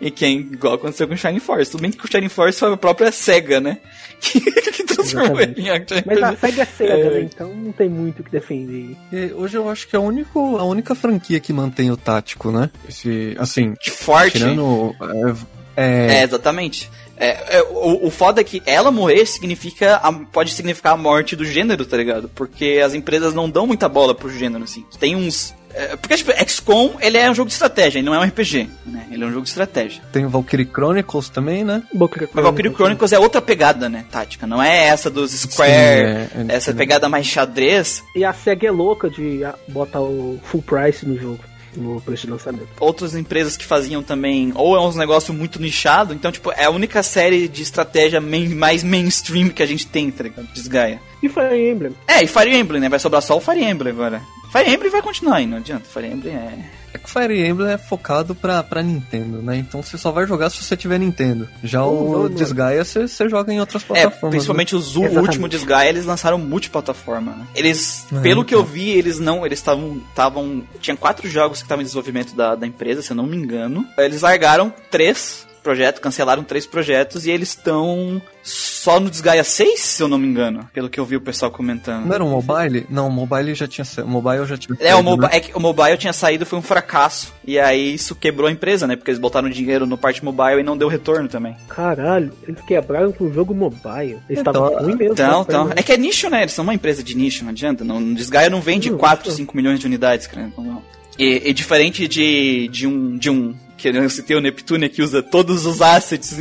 E quem, igual aconteceu com Shining Force. Tudo bem que o Shining Force foi a própria SEGA, né? Que, que transformou Exatamente. ele em Mas a. SEGA é SEGA, É. né? Então não tem muito o que defender. E hoje eu acho que é a, único, a única franquia que mantém o tático, né? Esse, assim, De forte. tirando. É, É, exatamente. É, é, o, o foda é que ela morrer significa. a- pode significar a morte do gênero, tá ligado? Porque as empresas não dão muita bola pro gênero, assim. Tem uns. é, porque, tipo, XCOM, ele é um jogo de estratégia, ele não é um RPG, né? Ele é um jogo de estratégia. tem o Valkyrie Chronicles também, né? Boca Mas Valkyrie Chronicles é outra pegada, né? Tática. Não é essa dos Square, é- é essa pegada mais xadrez. E a SEGA é louca de botar o full price no jogo. No preço de lançamento. Outras empresas que faziam também, ou é uns negócio muito nichado, então, tipo, é a única série de estratégia main- mais mainstream que a gente tem, tá ligado? Desgaia. E Fire Emblem. É, e Fire Emblem, né? Vai sobrar só o Fire Emblem agora. Fire Emblem vai continuar aí, não adianta. Fire Emblem é. É que o Fire Emblem é focado pra, pra Nintendo, né? Então você só vai jogar se você tiver Nintendo. Já Não, o. Desgaia você, você joga em outras É, plataformas. principalmente os o Exatamente. último Desgaia, eles lançaram multiplataforma, né? Eles, É, pelo que eu então. vi, eles não, eles estavam, estavam, tinha quatro jogos que estavam em desenvolvimento da, da empresa, se eu não me engano. Eles largaram três projeto, cancelaram três projetos e eles estão só no Desgaia 6, se eu não me engano, pelo que eu vi o pessoal comentando. Não era um mobile? Não, o mobile já tinha o mobile já tinha É, o, mobi né? é que o mobile tinha saído, foi um fracasso. E aí isso quebrou a empresa, né? Porque eles botaram dinheiro no parte mobile e não deu retorno também. Caralho, eles quebraram com o jogo mobile. Eles estavam então, ruim mesmo. Então, então. É que é nicho, né? Eles são uma empresa de nicho, não adianta. Não, Desgaia não vende não, 4, 5 milhões de unidades, cara. Não. E, e, diferente de, de, um, de um que eu citei o Neptune que usa todos os assets,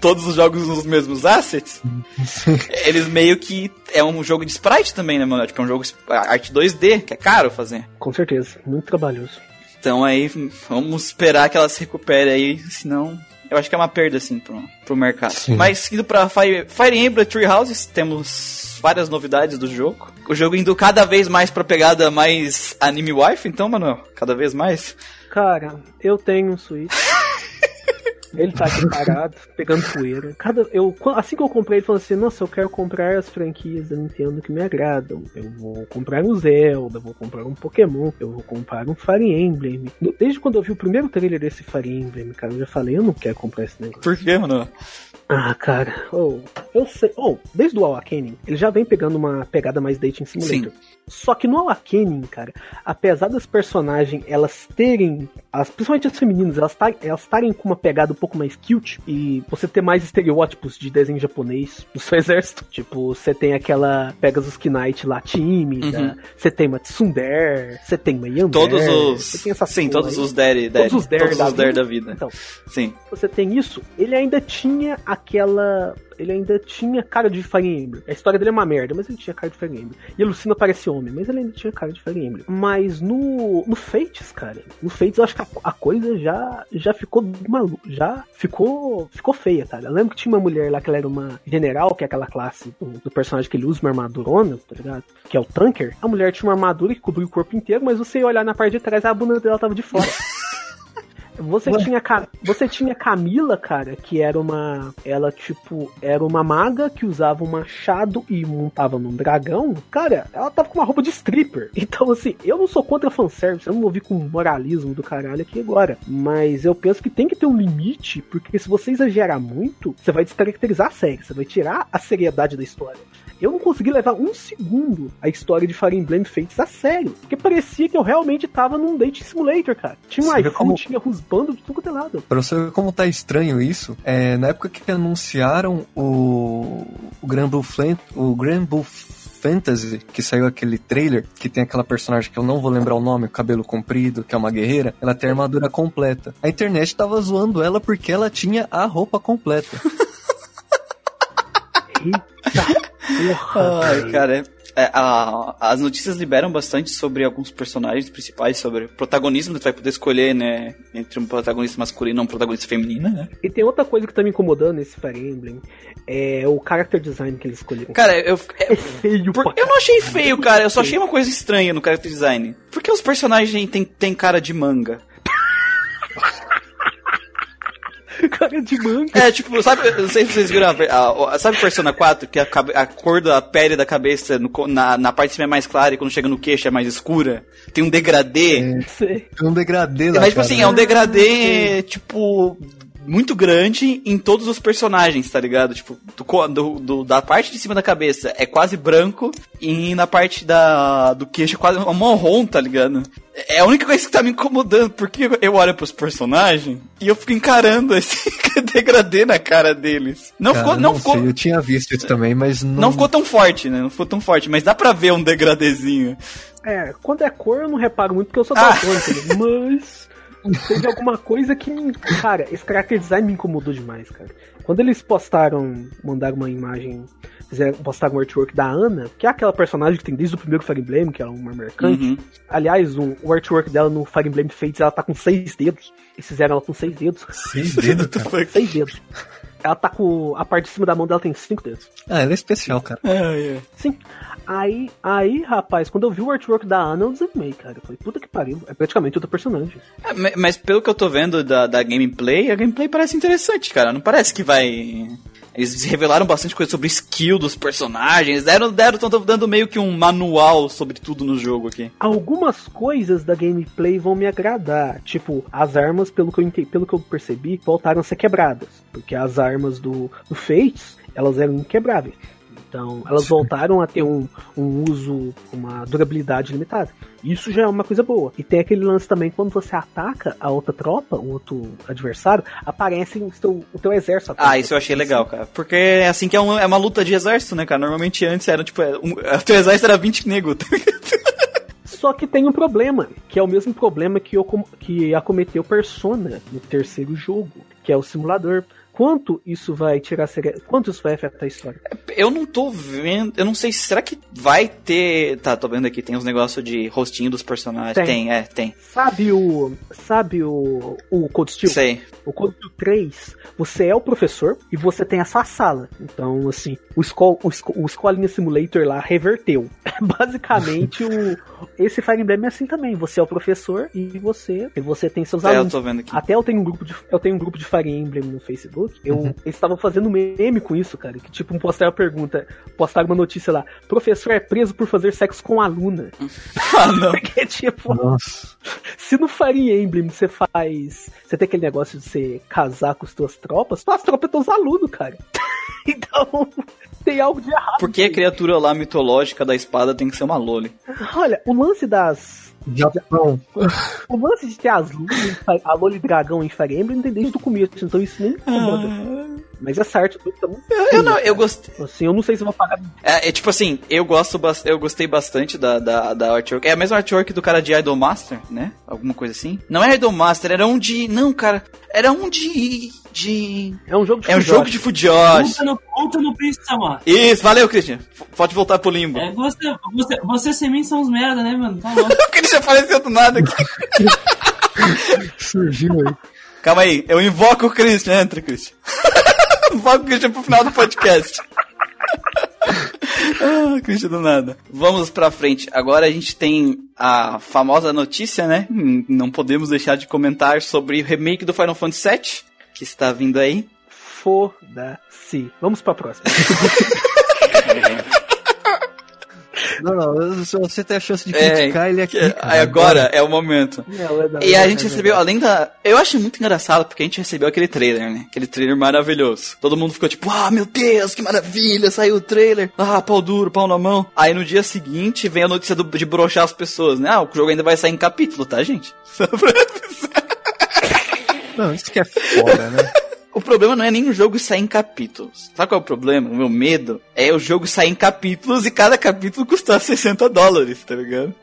todos os jogos nos mesmos assets, eles meio que é um jogo de sprite também, né, mano? Tipo, é um jogo arte 2D, que é caro fazer. Com certeza, muito trabalhoso. Então aí, vamos esperar que ela se recupere aí, senão eu acho que é uma perda, assim, pro, pro mercado. Sim. Mas indo pra Fire, Fire Emblem Three Houses, temos várias novidades do jogo. O jogo indo cada vez mais pra pegada mais anime wife, então, mano, cada vez mais. Cara, eu tenho um Switch. Ele tá aqui parado, pegando poeira. Cada, eu, assim que eu comprei, ele falou assim: Nossa, eu quero comprar as franquias da Nintendo que me agradam. Eu vou comprar um Zelda, vou comprar um Pokémon, eu vou comprar um Fire Emblem. Desde quando eu vi o primeiro trailer desse Fire Emblem, cara, eu já falei: Eu não quero comprar esse negócio. Por que, mano? Ah, cara, oh, eu sei. Oh, desde o Awakening, ele já vem pegando uma pegada mais dating simulator. Sim. Só que no Awakening, cara, apesar das personagens elas terem, as, principalmente as femininas, elas estarem com uma pegada um pouco mais cute e você ter mais estereótipos de desenho japonês no seu exército. Tipo, você tem aquela Pegasus Knight lá tímida, uhum. você tem uma Tsundere, você tem uma Yandere. Todos os. Sim, todos aí. os Dere, Todos os Dere, todos da, os Dere da vida. Então, sim. Você tem isso, ele ainda tinha aquela. Ele ainda tinha cara de Fire Emblem. A história dele é uma merda, mas ele tinha cara de Fire Emblem. E a Lucina parece homem, mas ele ainda tinha cara de Fire Emblem. Mas no, no Fates, cara, no Fates eu acho que a, a coisa já, já ficou maluca. Já ficou, ficou feia, cara. Eu lembro que tinha uma mulher lá que ela era uma general, que é aquela classe do, do personagem que ele usa uma armadurona, tá ligado? Que é o Tanker. A mulher tinha uma armadura que cobria o corpo inteiro, mas você ia olhar na parte de trás, a bunda dela tava de fora. Você tinha, você tinha Camila, cara, que era uma. Ela, tipo, era uma maga que usava um machado e montava num dragão. Cara, ela tava com uma roupa de stripper. Então, assim, eu não sou contra fanservice, eu não vou vir com moralismo do caralho aqui agora. Mas eu penso que tem que ter um limite, porque se você exagerar muito, você vai descaracterizar a série, você vai tirar a seriedade da história eu não consegui levar um segundo a história de Fire Emblem Fates a sério. Porque parecia que eu realmente tava num date simulator, cara. Tinha um iPhone, como... tinha rusbando de tudo que é lado. Pra você ver como tá estranho isso, é, na época que anunciaram o, o Grand Blue Flint, o Grand Blue Fantasy, que saiu aquele trailer, que tem aquela personagem que eu não vou lembrar o nome, o cabelo comprido, que é uma guerreira, ela tem a armadura completa. A internet tava zoando ela porque ela tinha a roupa completa. Eita. Porra, Ai, cara, é, a, as notícias liberam bastante sobre alguns personagens principais, sobre o protagonismo, tu vai poder escolher, né, entre um protagonista masculino e um protagonista feminina, né? E tem outra coisa que tá me incomodando nesse Fire Emblem, é o character design que eles escolheram. Cara, eu... É, é feio por, Eu não achei feio, cara, eu só achei uma coisa estranha no character design. Porque os personagens têm, têm cara de manga. Cara de manga. É, tipo, sabe, não sei se vocês viram, a, a, sabe Persona 4, que a, a, cor da pele da cabeça no, na, na parte de cima é mais clara e quando chega no queixo é mais escura? Tem um degradê. É, tem um degradê lá, Mas, tipo assim, é um degradê, tipo, muito grande em todos os personagens, tá ligado? Tipo, do, do, do, da parte de cima da cabeça é quase branco e na parte da, do queixo é quase marrom, tá ligado? É a única coisa que tá me incomodando, porque eu olho pros personagens e eu fico encarando esse degradê na cara deles. Não cara, ficou. Não, não ficou. Sei, eu tinha visto isso também, mas não. Não ficou tão forte, né? Não ficou tão forte, mas dá pra ver um degradêzinho. É, quando é cor eu não reparo muito porque eu sou daltônico, ah. mas teve alguma coisa que me. Cara, esse character design me incomodou demais, cara. Quando eles postaram, mandaram uma imagem, fizeram, postaram um artwork da Ana, que é aquela personagem que tem desde o primeiro Fire Emblem, que é uma mercante. Uhum. Aliás, um, o artwork dela no Fire Emblem Fates, ela tá com seis dedos. Eles fizeram ela com seis dedos. Seis dedos? seis dedos. Ela tá com. A parte de cima da mão dela tem cinco dedos. Ah, ela é especial, cara. É, é. Sim. Aí, aí, rapaz, quando eu vi o artwork da Ana, eu desanimei, cara. Eu falei, puta que pariu, é praticamente outro personagem. É, mas pelo que eu tô vendo da, da gameplay, a gameplay parece interessante, cara. Não parece que vai. Eles revelaram bastante coisa sobre skill dos personagens, deram, deram, estão dando meio que um manual sobre tudo no jogo aqui. Algumas coisas da gameplay vão me agradar, tipo, as armas, pelo que eu, pelo que eu percebi, voltaram a ser quebradas, porque as armas do, do Fates, elas eram inquebráveis. Então, elas voltaram a ter um, um uso, uma durabilidade limitada. Isso já é uma coisa boa. E tem aquele lance também, quando você ataca a outra tropa, o outro adversário, aparece o teu, o teu exército. Ah, isso eu achei legal, cara. Porque é assim que é uma, é uma luta de exército, né, cara? Normalmente antes era, tipo, um, o teu exército era 20 negros. Só que tem um problema, que é o mesmo problema que, eu, que acometeu Persona no terceiro jogo, que é o simulador quanto isso vai tirar quanto isso vai afetar a história? Eu não tô vendo, eu não sei, será que vai ter, tá, tô vendo aqui, tem uns negócios de rostinho dos personagens, tem, tem é, tem. Sabe o, sabe o, o Code Steel? Sei. O Code Steel 3, você é o professor e você tem a sua sala, então assim, o, Skol, o, o Escolinha Simulator lá reverteu. Basicamente o, esse Fire Emblem é assim também, você é o professor e você, e você tem seus é, alunos. eu tô vendo aqui. Até eu tenho um grupo de, eu tenho um grupo de Fire Emblem no Facebook, eu, uhum. Eles estavam fazendo meme com isso, cara. Que tipo, um postaram a pergunta, postaram uma notícia lá: professor é preso por fazer sexo com aluna. ah, não. Porque, tipo, Nossa. se no Fire Emblem você faz. Você tem aquele negócio de você casar com as tuas tropas, as tropas são os alunos, cara. então, tem algo de errado. Por que a criatura lá mitológica da espada tem que ser uma Loli? Olha, o lance das Japão. O lance de ter as luzes, a Loli Dragão em Fire Emblem não tem desde o começo, então isso nem me incomoda. Ah. Mas essa arte tá muito. Eu, eu, não, eu gostei. Assim, eu não sei se vou pagar. É, é, tipo assim, eu gosto eu gostei bastante da, da, da artwork. É a mesma artwork do cara de Idol Master, né? Alguma coisa assim. Não é Idol Master, era um de. Não, cara. Era um de. de... É um jogo de É um jogo de Fujoshi. Conta no, conta no Prince Samar. Isso, valeu, Christian. Pode voltar pro limbo. É, você, você, vocês sem mim são uns merda, né, mano? Tá louco. o Christian apareceu do nada aqui. Surgiu aí. Calma aí, eu invoco o Christian. Entra, Christian. invoco o Christian pro final do podcast. ah, Christian do nada. Vamos pra frente. Agora a gente tem a famosa notícia, né? Não podemos deixar de comentar sobre o remake do Final Fantasy VII, que está vindo aí. Foda-se. Vamos pra próxima. Não, não, se você tem a chance de é, criticar, é, ele aqui. Cara, agora é o momento. É, e a gente recebeu, além da. Eu acho muito engraçado porque a gente recebeu aquele trailer, né? Aquele trailer maravilhoso. Todo mundo ficou tipo, ah, meu Deus, que maravilha, saiu o trailer. Ah, pau duro, pau na mão. Aí no dia seguinte vem a notícia do, de broxar as pessoas, né? Ah, o jogo ainda vai sair em capítulo, tá, gente? Só pra Não, isso que é foda, né? O problema não é nem o jogo sair em capítulos. Sabe qual é o problema? O meu medo é o jogo sair em capítulos e cada capítulo custar 60 dólares, tá ligado?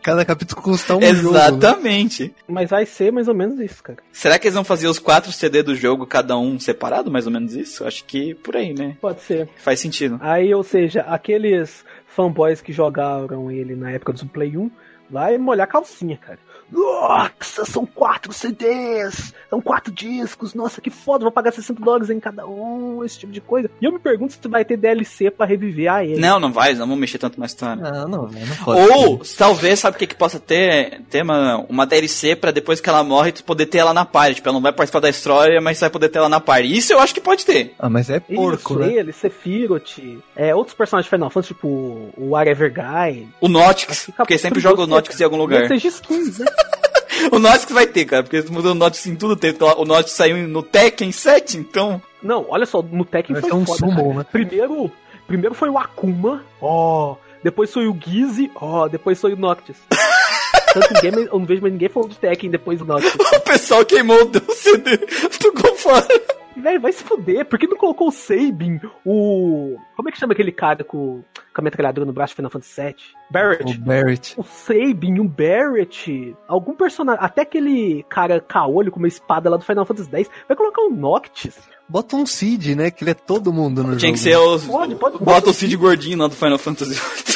Cada capítulo custa um Exatamente. Jogo, né? Mas vai ser mais ou menos isso, cara. Será que eles vão fazer os quatro CD do jogo, cada um separado, mais ou menos isso? Acho que por aí, né? Pode ser. Faz sentido. Aí, ou seja, aqueles fanboys que jogaram ele na época do Play 1, vai molhar calcinha, cara. Nossa, são quatro CDs, são quatro discos, nossa, que foda, vou pagar 60 dólares em cada um, esse tipo de coisa. E eu me pergunto se tu vai ter DLC para reviver a ele. Não, não vai, não vamos mexer tanto na história. Não, não, não pode. Ou, talvez, sabe o que que possa ter? Ter uma, uma DLC para depois que ela morre, tu poder ter ela na party. Tipo, ela não vai participar da história, mas vai poder ter ela na party. Isso eu acho que pode ter. Ah, mas é porco, Isso, né? ele, Sephiroth, é, outros personagens de Final Fantasy, tipo o Whatever Guy. O Notix, porque sempre joga o Notix em algum lugar. Seja skins, né? o Notix vai ter, cara, porque eles mudam o Notix em tudo. Tem, o Notix saiu no Tekken 7, então. Não, olha só, no Tekken foi um foda, sumo, né? Primeiro, primeiro foi o Akuma, ó. Depois foi o Gizzy, ó. Depois foi o Noctis. Tanto ninguém, eu não vejo mais ninguém falando de Tekken depois do Noctis. o pessoal queimou o CD, ficou fora. Velho, vai se fuder. Por que não colocou o Sabin, o. Como é que chama aquele cara com, com a metralhadora no braço de Final Fantasy VII? Barrett. O Barrett. O Sabin, o Barrett. Algum personagem. Até aquele cara caolho com uma espada lá do Final Fantasy X. Vai colocar um Noctis. Bota um Cid, né? Que ele é todo mundo no Tinha jogo. Tinha que ser o. Pode, pode, bota o Cid gordinho lá do Final Fantasy VIII.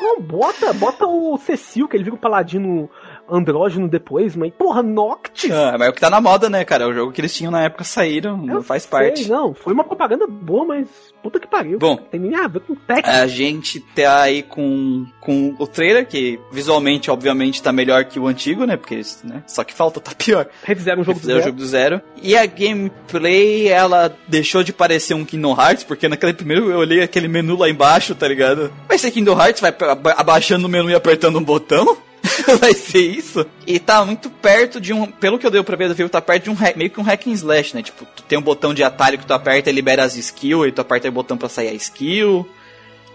Não, bota, bota o Cecil, que ele vira o paladino andrógeno depois, mas porra, Noctis. Ah, mas é o que tá na moda, né, cara? É o jogo que eles tinham na época saíram, não faz sei, parte. não, foi uma propaganda boa, mas puta que pariu. Bom. tem nem a ver com técnica. A gente tá aí com, com o trailer, que visualmente, obviamente, tá melhor que o antigo, né? Porque, né? Só que falta, tá pior. Refizeram o jogo do Fizeram o zero. jogo do zero. E a gameplay, ela deixou de parecer um Kingdom Hearts, porque naquele primeiro eu olhei aquele menu lá embaixo, tá ligado? Vai ser Kingdom Hearts, vai aba- abaixando o menu e apertando um botão? vai ser isso? E tá muito perto de um. Pelo que eu dei pra ver do vídeo, tá perto de um meio que um hack and slash, né? Tipo, tu tem um botão de atalho que tu aperta e libera as skills, e tu aperta o botão pra sair a skill.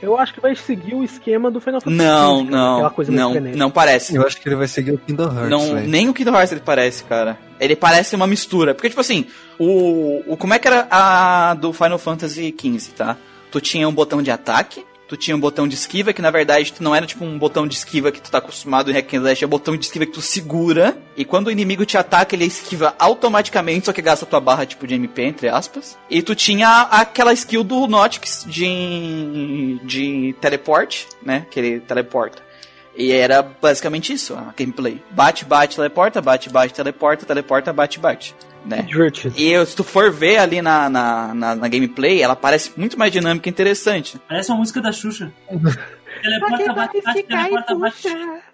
Eu acho que vai seguir o esquema do Final Fantasy Não, não, coisa não, não parece. Eu acho que ele vai seguir o Kingdom Hearts, Não, nem o Kingdom Hearts ele parece, cara. Ele parece uma mistura. Porque, tipo assim, o, o como é que era a do Final Fantasy XV, tá? Tu tinha um botão de ataque, tu tinha um botão de esquiva, que na verdade não era tipo um botão de esquiva que tu tá acostumado em Hack and Slash, é um botão de esquiva que tu segura, e quando o inimigo te ataca, ele esquiva automaticamente, só que gasta tua barra tipo de MP, entre aspas. E tu tinha aquela skill do Notix de, de teleporte, né? Que ele teleporta. E era basicamente isso, a gameplay. Bate, bate, teleporta, bate, bate, teleporta, teleporta, bate, bate. Né? Divertido. E se tu for ver ali na, na, na, na gameplay, ela parece muito mais dinâmica e interessante. Parece uma música da Xuxa. Teleporta, bate, bate, teleporta, bate,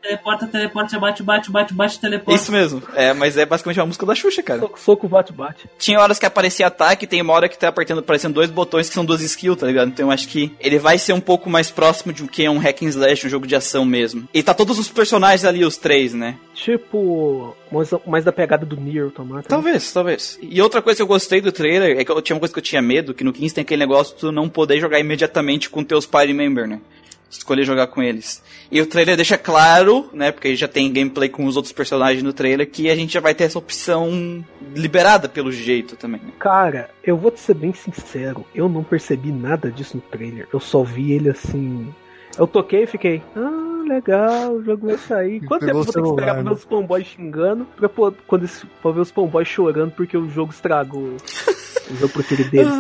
teleporta, teleporta, bate, bate, bate, bate, teleporta. Isso mesmo. É, mas é basicamente uma música da Xuxa, cara. Soco, soco, bate, bate. Tinha horas que aparecia ataque, tem uma hora que tá apertando, aparecendo dois botões que são duas skills, tá ligado? Então eu acho que ele vai ser um pouco mais próximo de um que é um hack and slash, um jogo de ação mesmo. E tá todos os personagens ali, os três, né? Tipo, mais, mais da pegada do Nier Automata. né? Talvez, talvez. E outra coisa que eu gostei do trailer é que eu tinha uma coisa que eu tinha medo, que no 15 tem aquele negócio de tu não poder jogar imediatamente com teus party member, né? Escolher jogar com eles. E o trailer deixa claro, né? Porque já tem gameplay com os outros personagens no trailer, que a gente já vai ter essa opção liberada pelo jeito também. Cara, eu vou te ser bem sincero, eu não percebi nada disso no trailer. Eu só vi ele assim. Eu toquei e fiquei, ah, legal, o jogo vai sair. Quanto tempo eu vou ter que esperar pra ver os fanboys xingando? Pra, pô- quando pra ver os fanboys chorando porque o jogo estragou o jogo preferido deles.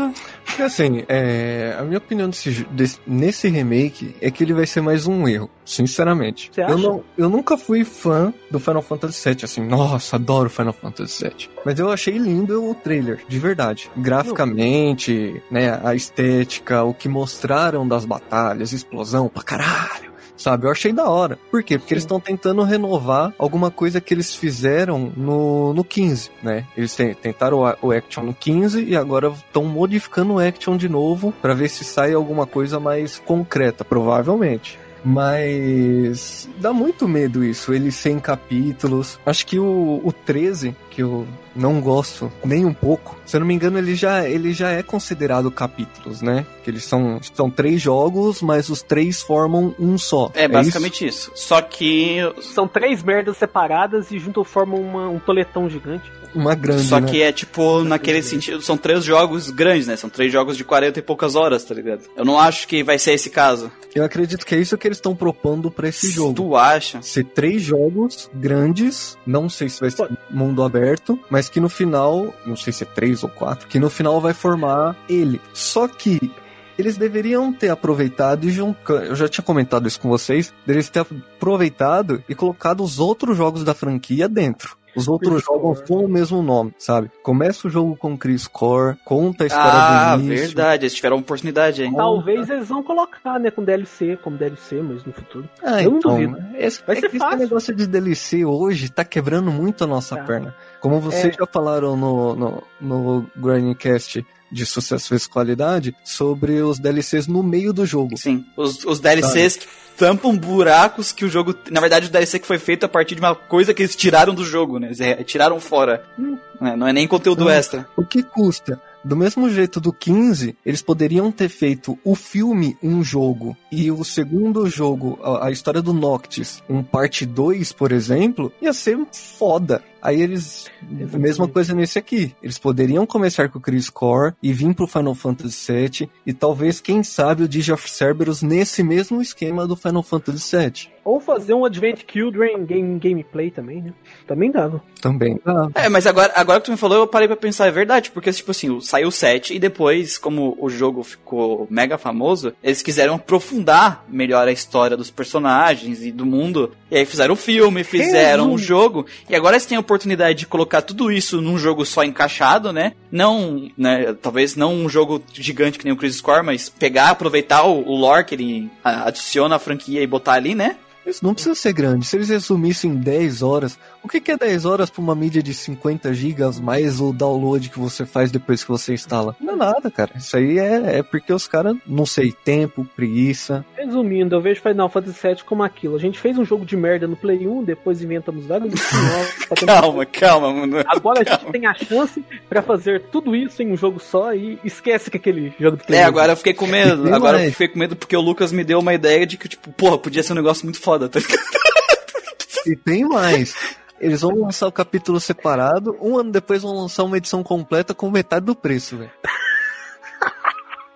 Porque assim, é, a minha opinião desse, desse- nesse remake é que ele vai ser mais um erro, sinceramente. Você Eu, não, eu nunca fui fã do Final Fantasy VII, assim, nossa, adoro Final Fantasy VII. Mas eu achei lindo o trailer, de verdade. Graficamente, né, a estética, o que mostraram das batalhas, explosão pra caralho. Sabe, eu achei da hora. Por quê? Porque eles estão tentando renovar alguma coisa que eles fizeram no, no 15, né? Eles te- tentaram o, o Action no 15 e agora estão modificando o Action de novo pra ver se sai alguma coisa mais concreta, provavelmente. Mas dá muito medo isso, ele sem capítulos. Acho que o, o 13, que eu não gosto nem um pouco, se eu não me engano, ele já, ele já é considerado capítulos, né? Que eles são, são três jogos, mas os três formam um só. É basicamente isso? Só que. São três merdas separadas e junto formam uma- um toletão gigante. isso? Uma grande, Só né? que é tipo, naquele sentido, são três jogos grandes, né? São três jogos de 40 e poucas horas, tá ligado? Eu não acho que vai ser esse caso. Eu acredito que é isso que eles estão propondo pra esse jogo. Tu acha? Ser três jogos grandes, não sei se vai ser mundo aberto, mas que no final, não sei se é três ou quatro, que no final vai formar ele. Só que eles deveriam ter aproveitado e juntar. Eu já tinha comentado isso com vocês. Deveriam ter aproveitado e colocado os outros jogos da franquia dentro. Os outros Chris jogos Core. com o mesmo nome, sabe? Começa o jogo com Chris Core, conta a história Ah, do início. verdade, eles tiveram uma oportunidade aí. Talvez eles vão colocar, né, com DLC, como DLC, mas no futuro. Ah, Eu não então, duvido. Esse, Vai é ser que fácil. esse negócio de DLC hoje tá quebrando muito a nossa Tá. perna. Como vocês É. já falaram no, no, no Grindcast de Sucesso vezes Qualidade, sobre os DLCs no meio do jogo. Sim, os, os DLCs que tampam buracos que o jogo. Na verdade, o DLC que foi feito a partir de uma coisa que eles tiraram do jogo, né? Eles tiraram fora. Né? Não é nem conteúdo Sim. extra. O que custa? Do mesmo jeito do 15, eles poderiam ter feito o filme um jogo e o segundo jogo, a, a história do Noctis, um parte 2, por exemplo, ia ser foda. Aí eles. A mesma coisa nesse aqui. Eles poderiam começar com o Chris Core e vir pro Final Fantasy VII. E talvez, quem sabe, o Digi of Cerberus nesse mesmo esquema do Final Fantasy VII. Ou fazer um Advent Children game, gameplay também, né? Também dava. Também dá. É, mas agora, agora que tu me falou, eu parei pra pensar, é verdade, porque, tipo assim, saiu o 7 e depois, como o jogo ficou mega famoso, eles quiseram aprofundar melhor a história dos personagens e do mundo, e aí fizeram o filme, fizeram o jogo, e agora eles têm a oportunidade de colocar tudo isso num jogo só encaixado, né? Não, né, talvez não um jogo gigante que nem o Crisis Core, mas pegar, aproveitar o, o lore que ele adiciona à franquia e botar ali, né? Isso não precisa ser grande. Se eles resumissem em 10 horas, o que, que é 10 horas para uma mídia de 50 gigas mais o download que você faz depois que você instala? Não é nada, cara. Isso aí é, é porque os caras, não sei, tempo, preguiça. Resumindo, eu vejo Final Fantasy VII como aquilo. A gente fez um jogo de merda no Play 1, depois inventamos vários spin Calma, calma, mano. Agora calma. a gente tem a chance para fazer tudo isso em um jogo só e esquece que aquele jogo do Play É, 1. agora eu fiquei com medo. Agora eu fiquei com medo porque o Lucas me deu uma ideia de que, tipo, porra, podia ser um negócio muito foda foda, tá E tem mais. Eles vão lançar o capítulo separado, um ano depois vão lançar uma edição completa com metade do preço, velho.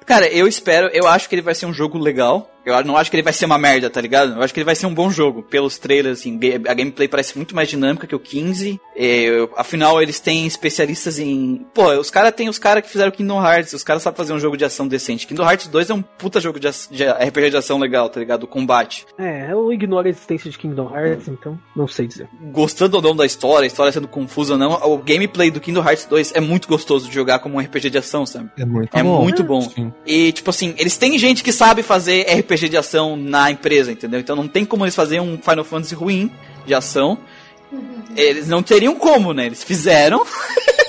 Cara, eu espero, eu acho que ele vai ser um jogo legal. Eu não acho que ele vai ser uma merda, tá ligado? Eu acho que ele vai ser um bom jogo. Pelos trailers, assim, a gameplay parece muito mais dinâmica que o 15. E, afinal, eles têm especialistas em. Pô, os caras têm os caras que fizeram Kingdom Hearts. Os caras sabem fazer um jogo de ação decente. Kingdom Hearts 2 é um puta jogo de, de RPG de ação legal, tá ligado? O combate. É, eu ignoro a existência de Kingdom Hearts, então não sei dizer. Gostando ou não da história, a história sendo confusa ou não, o gameplay do Kingdom Hearts 2 é muito gostoso de jogar como um RPG de ação, sabe? É muito é bom. Muito bom. E, tipo assim, eles têm gente que sabe fazer RPG RPG de ação na empresa, entendeu? Então não tem como eles fazerem um Final Fantasy ruim de ação. Eles não teriam como, né? Eles fizeram.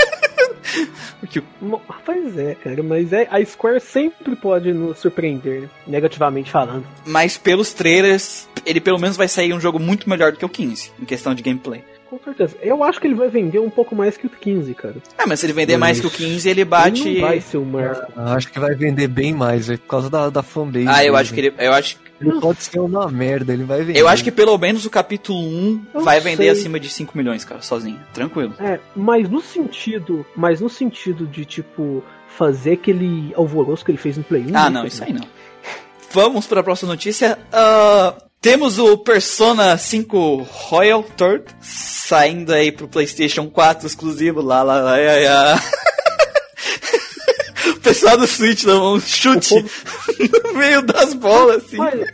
Pois é, cara, mas é, a Square sempre pode nos surpreender, negativamente falando. Mas pelos trailers, ele pelo menos vai sair um jogo muito melhor do que o 15, em questão de gameplay. Com certeza. Eu acho que ele vai vender um pouco mais que o 15, cara. É, mas se ele vender mais que o 15, ele bate. Ele não vai ser o. Eu acho que vai vender bem mais, é por causa da, da fanbase. Ah, eu acho que ele. Eu acho ele pode ser uma merda, ele vai vender. Eu acho que pelo menos o capítulo 1 eu vai vender sei. acima de 5 milhões, cara, sozinho. Tranquilo. É, mas no sentido. Mas no sentido de, tipo, fazer aquele alvoroço que ele fez no Play 1. Ah, não, isso aí não. Vamos para a próxima notícia. Uh, temos o Persona 5 Royal Third saindo aí pro PlayStation 4 exclusivo. Lá, lá, lá, lá, lá. o pessoal do Switch dá um chute povo... no meio das bolas, assim. Mas,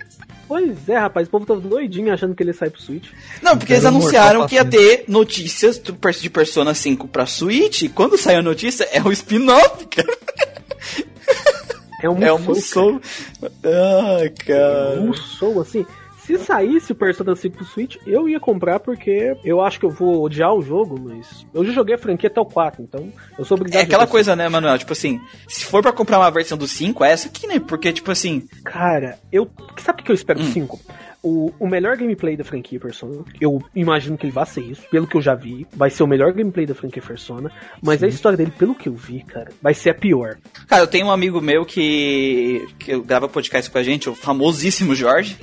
pois é, rapaz, o povo tá doidinho achando que ele sai pro Switch. Não, porque eles anunciaram que ia ter notícias de Persona 5 pra Switch. E quando saiu a notícia, é o spin-off, cara. É um É um Musou. Ah, cara. Um Musou, assim. Se saísse o Persona 5 pro Switch, eu ia comprar porque eu acho que eu vou odiar o jogo, mas eu já joguei a franquia até o 4, então eu sou obrigado É aquela coisa, né, Manuel? Tipo assim, se for para comprar uma versão do 5, é essa aqui, né? Porque, tipo assim. Cara, eu. Sabe o que eu espero do hum. 5? O, o melhor gameplay da franquia Persona, eu imagino que ele vai ser isso, pelo que eu já vi, vai ser o melhor gameplay da franquia Persona, mas Sim. a história dele, pelo que eu vi, cara, vai ser a pior. Cara, eu tenho um amigo meu que, que grava podcast com a gente, o famosíssimo Jorge,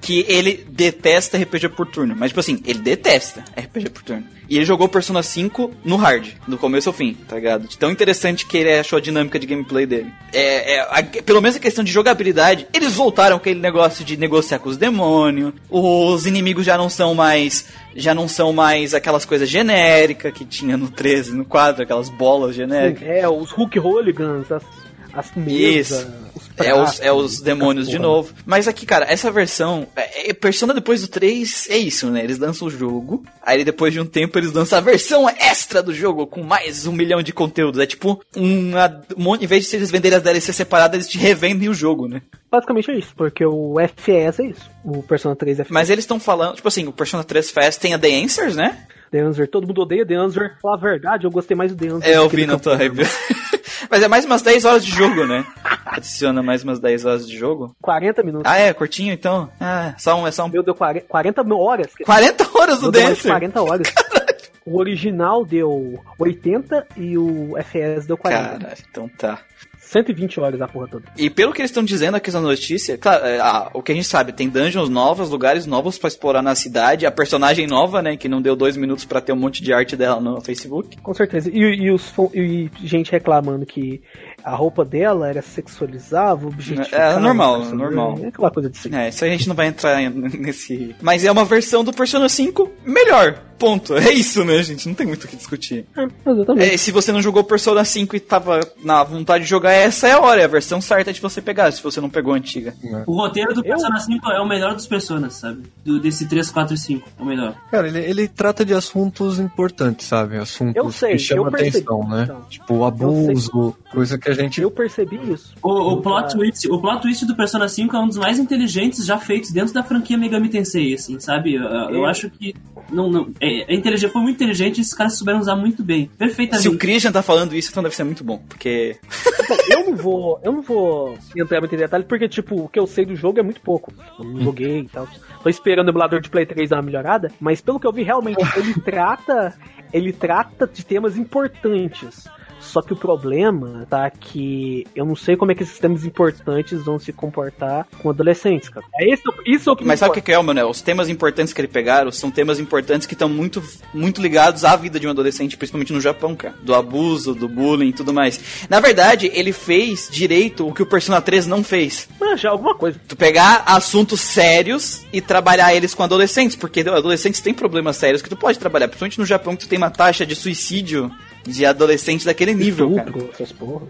que ele detesta RPG por turno. Mas, tipo assim, ele detesta RPG por turno. E ele jogou Persona 5 no hard, do começo ao fim, tá ligado? De tão interessante que ele achou a dinâmica de gameplay dele. É, é a, pelo menos a questão de jogabilidade, eles voltaram com aquele negócio de negociar com os demônios. Os inimigos já não são mais. Já não são mais aquelas coisas genéricas que tinha no 13, no 4, aquelas bolas genéricas. É, os Hulk Hooligans, as as mesas. Os é, os, é os demônios de novo. Mas aqui, cara, essa versão. É, é, Persona depois do 3 é isso, né? Eles lançam o jogo. Aí depois de um tempo eles lançam a versão extra do jogo com mais um milhão de conteúdos. É tipo uma, um, em vez de eles venderem as DLC separadas, eles te revendem o jogo, né? Basicamente é isso, porque o FS é isso. O Persona 3 é. Mas eles estão falando, tipo assim, o Persona 3 FS tem a The Answers, né? The Answer, todo mundo odeia The Answer. Falar a verdade, eu gostei mais do The Answer. É, eu vi na tua review. Mas é mais umas 10 horas de jogo, né? Adiciona mais umas 10 horas de jogo. 40 minutos. Ah, é? Curtinho, então? Ah, só um... É só um... Meu, deu 40, 40 horas. 40 horas do Dancer? 40 horas. Caralho. O original deu 80 e o FS deu 40. Caralho, então tá. 120 horas a porra toda. E pelo que eles estão dizendo aqui na notícia, claro, é, ah, o que a gente sabe, tem dungeons novas, lugares novos pra explorar na cidade, a personagem nova, né, que não deu dois minutos pra ter um monte de arte dela no Facebook. Com certeza. E, e os, e gente reclamando que a roupa dela era sexualizava, objetificava. É, normal, o personagem. normal. É aquela coisa de si. É, isso aí a gente não vai entrar nesse. Mas é uma versão do Persona 5 melhor. Ponto. É isso, né, gente? Não tem muito o que discutir. É, exatamente. É, se você não jogou Persona 5 e tava na vontade de jogar, essa é a hora, é a versão certa de você pegar, se você não pegou a antiga. O roteiro do Eu- Persona 5 é o melhor dos Personas, sabe? Do, desse 3, 4 e 5, é o melhor. Cara, ele, ele trata de assuntos importantes, sabe? Assuntos Eu sei, que chamam eu atenção, né? então. Tipo, o abuso, coisa que a gente. Eu percebi isso. O, o, plot twist, o plot twist do Persona 5 é um dos mais inteligentes já feitos dentro da franquia Megami Tensei, assim, sabe? Eu, eu É. acho que não, não, é, é inteligente, foi muito inteligente e esses caras souberam usar muito bem. Perfeitamente. Se o Christian tá falando isso, então deve ser muito bom, porque. Bom, eu não vou, eu não vou entrar muito em detalhe, porque, tipo, o que eu sei do jogo é muito pouco. Eu não joguei e tal. Tô esperando o emulador de Play 3 dar uma melhorada, mas pelo que eu vi, realmente, ele trata. Ele trata de temas importantes. Só que o problema tá que eu não sei como é que esses temas importantes vão se comportar com adolescentes, cara. É isso, isso é o que Mas sabe o que é, Manuel? Os temas importantes que ele pegaram são temas importantes que estão muito, muito ligados à vida de um adolescente, principalmente no Japão, cara. Do abuso, do bullying e tudo mais. Na verdade, ele fez direito o que o Persona 3 não fez. Mas já alguma coisa. Tu pegar assuntos sérios e trabalhar eles com adolescentes, porque adolescentes têm problemas sérios que tu pode trabalhar, principalmente no Japão que tu tem uma taxa de suicídio de adolescentes daquele nível, cara. Estupro, essas porra.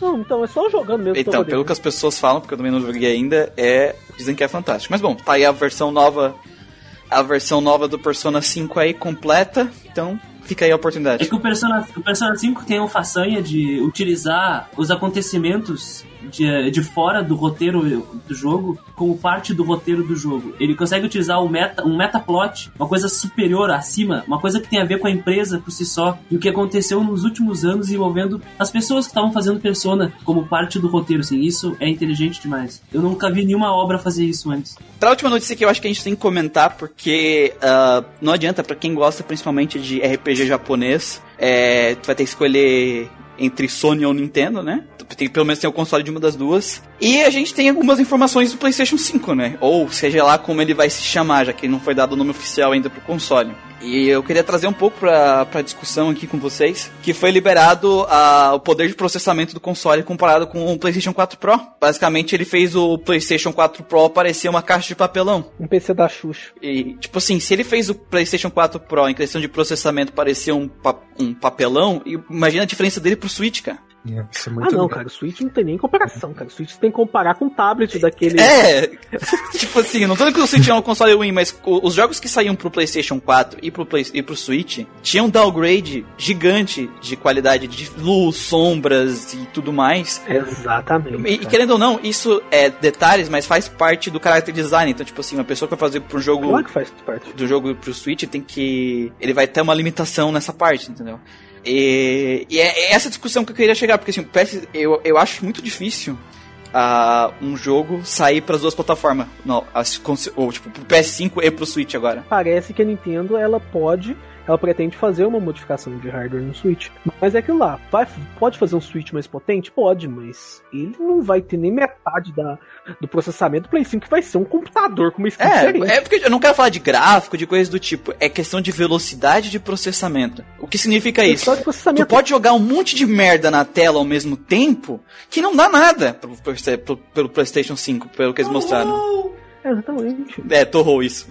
Não, então é só jogando mesmo. Então, pelo que as pessoas falam, porque eu também não joguei ainda, é dizem que é fantástico. Mas bom, tá aí a versão nova, a versão nova do Persona 5 aí completa, então fica aí a É oportunidade. que o Persona, o Persona 5 tem a façanha de utilizar os acontecimentos de, de fora do roteiro do jogo como parte do roteiro do jogo. Ele consegue utilizar um, meta, um metaplot, uma coisa superior, acima, uma coisa que tem a ver com a empresa por si só, e o que aconteceu nos últimos anos envolvendo as pessoas que estavam fazendo Persona como parte do roteiro. Assim, isso é inteligente demais. Eu nunca vi nenhuma obra fazer isso antes. Pra última notícia que eu acho que a gente tem que comentar, porque ah, não adianta, pra quem gosta principalmente de RPG japonês, é, tu vai ter que escolher entre Sony ou Nintendo, né? Tem, pelo menos tem o console de uma das duas. E a gente tem algumas informações do PlayStation 5, né? Ou seja lá como ele vai se chamar, já que não foi dado o nome oficial ainda pro console. E eu queria trazer um pouco pra, pra discussão aqui com vocês, que foi liberado ah, o poder de processamento do console comparado com o PlayStation 4 Pro. Basicamente, ele fez o PlayStation 4 Pro parecer uma caixa de papelão. Um PC da Xuxa. E, tipo assim, se ele fez o PlayStation 4 Pro em questão de processamento parecer um, pa- um papelão, imagina a diferença dele pro Switch, cara. É, isso é Ah, muito não, legal. cara, o Switch não tem nem comparação, cara. O Switch tem que comparar com o tablet daquele. É, tipo assim, não tô dizendo que o Switch é um console ruim, mas os jogos que saíam pro PlayStation 4 e pro, Play, e pro Switch tinham um downgrade gigante de qualidade de luz, sombras e tudo mais. Exatamente. E, e querendo ou não, isso é detalhes, mas faz parte do character design. Então, tipo assim, uma pessoa que vai fazer pro jogo Claro que faz parte. do jogo pro Switch tem que. Ele vai ter uma limitação nessa parte, entendeu? E, e é é essa discussão que eu queria chegar, porque assim, PS, eu, eu acho muito difícil ah, um jogo sair para as duas plataformas. Não, as, ou tipo, pro PS5 e pro Switch agora. Parece que a Nintendo ela pode, ela pretende fazer uma modificação de hardware no Switch. Mas é aquilo lá, vai, pode fazer um Switch mais potente? Pode, mas ele não vai ter nem metade da, do processamento do Play 5 que vai ser um computador com uma skin diferente. É, é porque eu não quero falar de gráfico, de coisas do tipo. É questão de velocidade de processamento. O que significa isso? Só de Tu pode jogar um monte de merda na tela ao mesmo tempo que não dá nada pro, pro- pelo PlayStation 5, pelo que eles mostraram. Exatamente. É, torrou isso.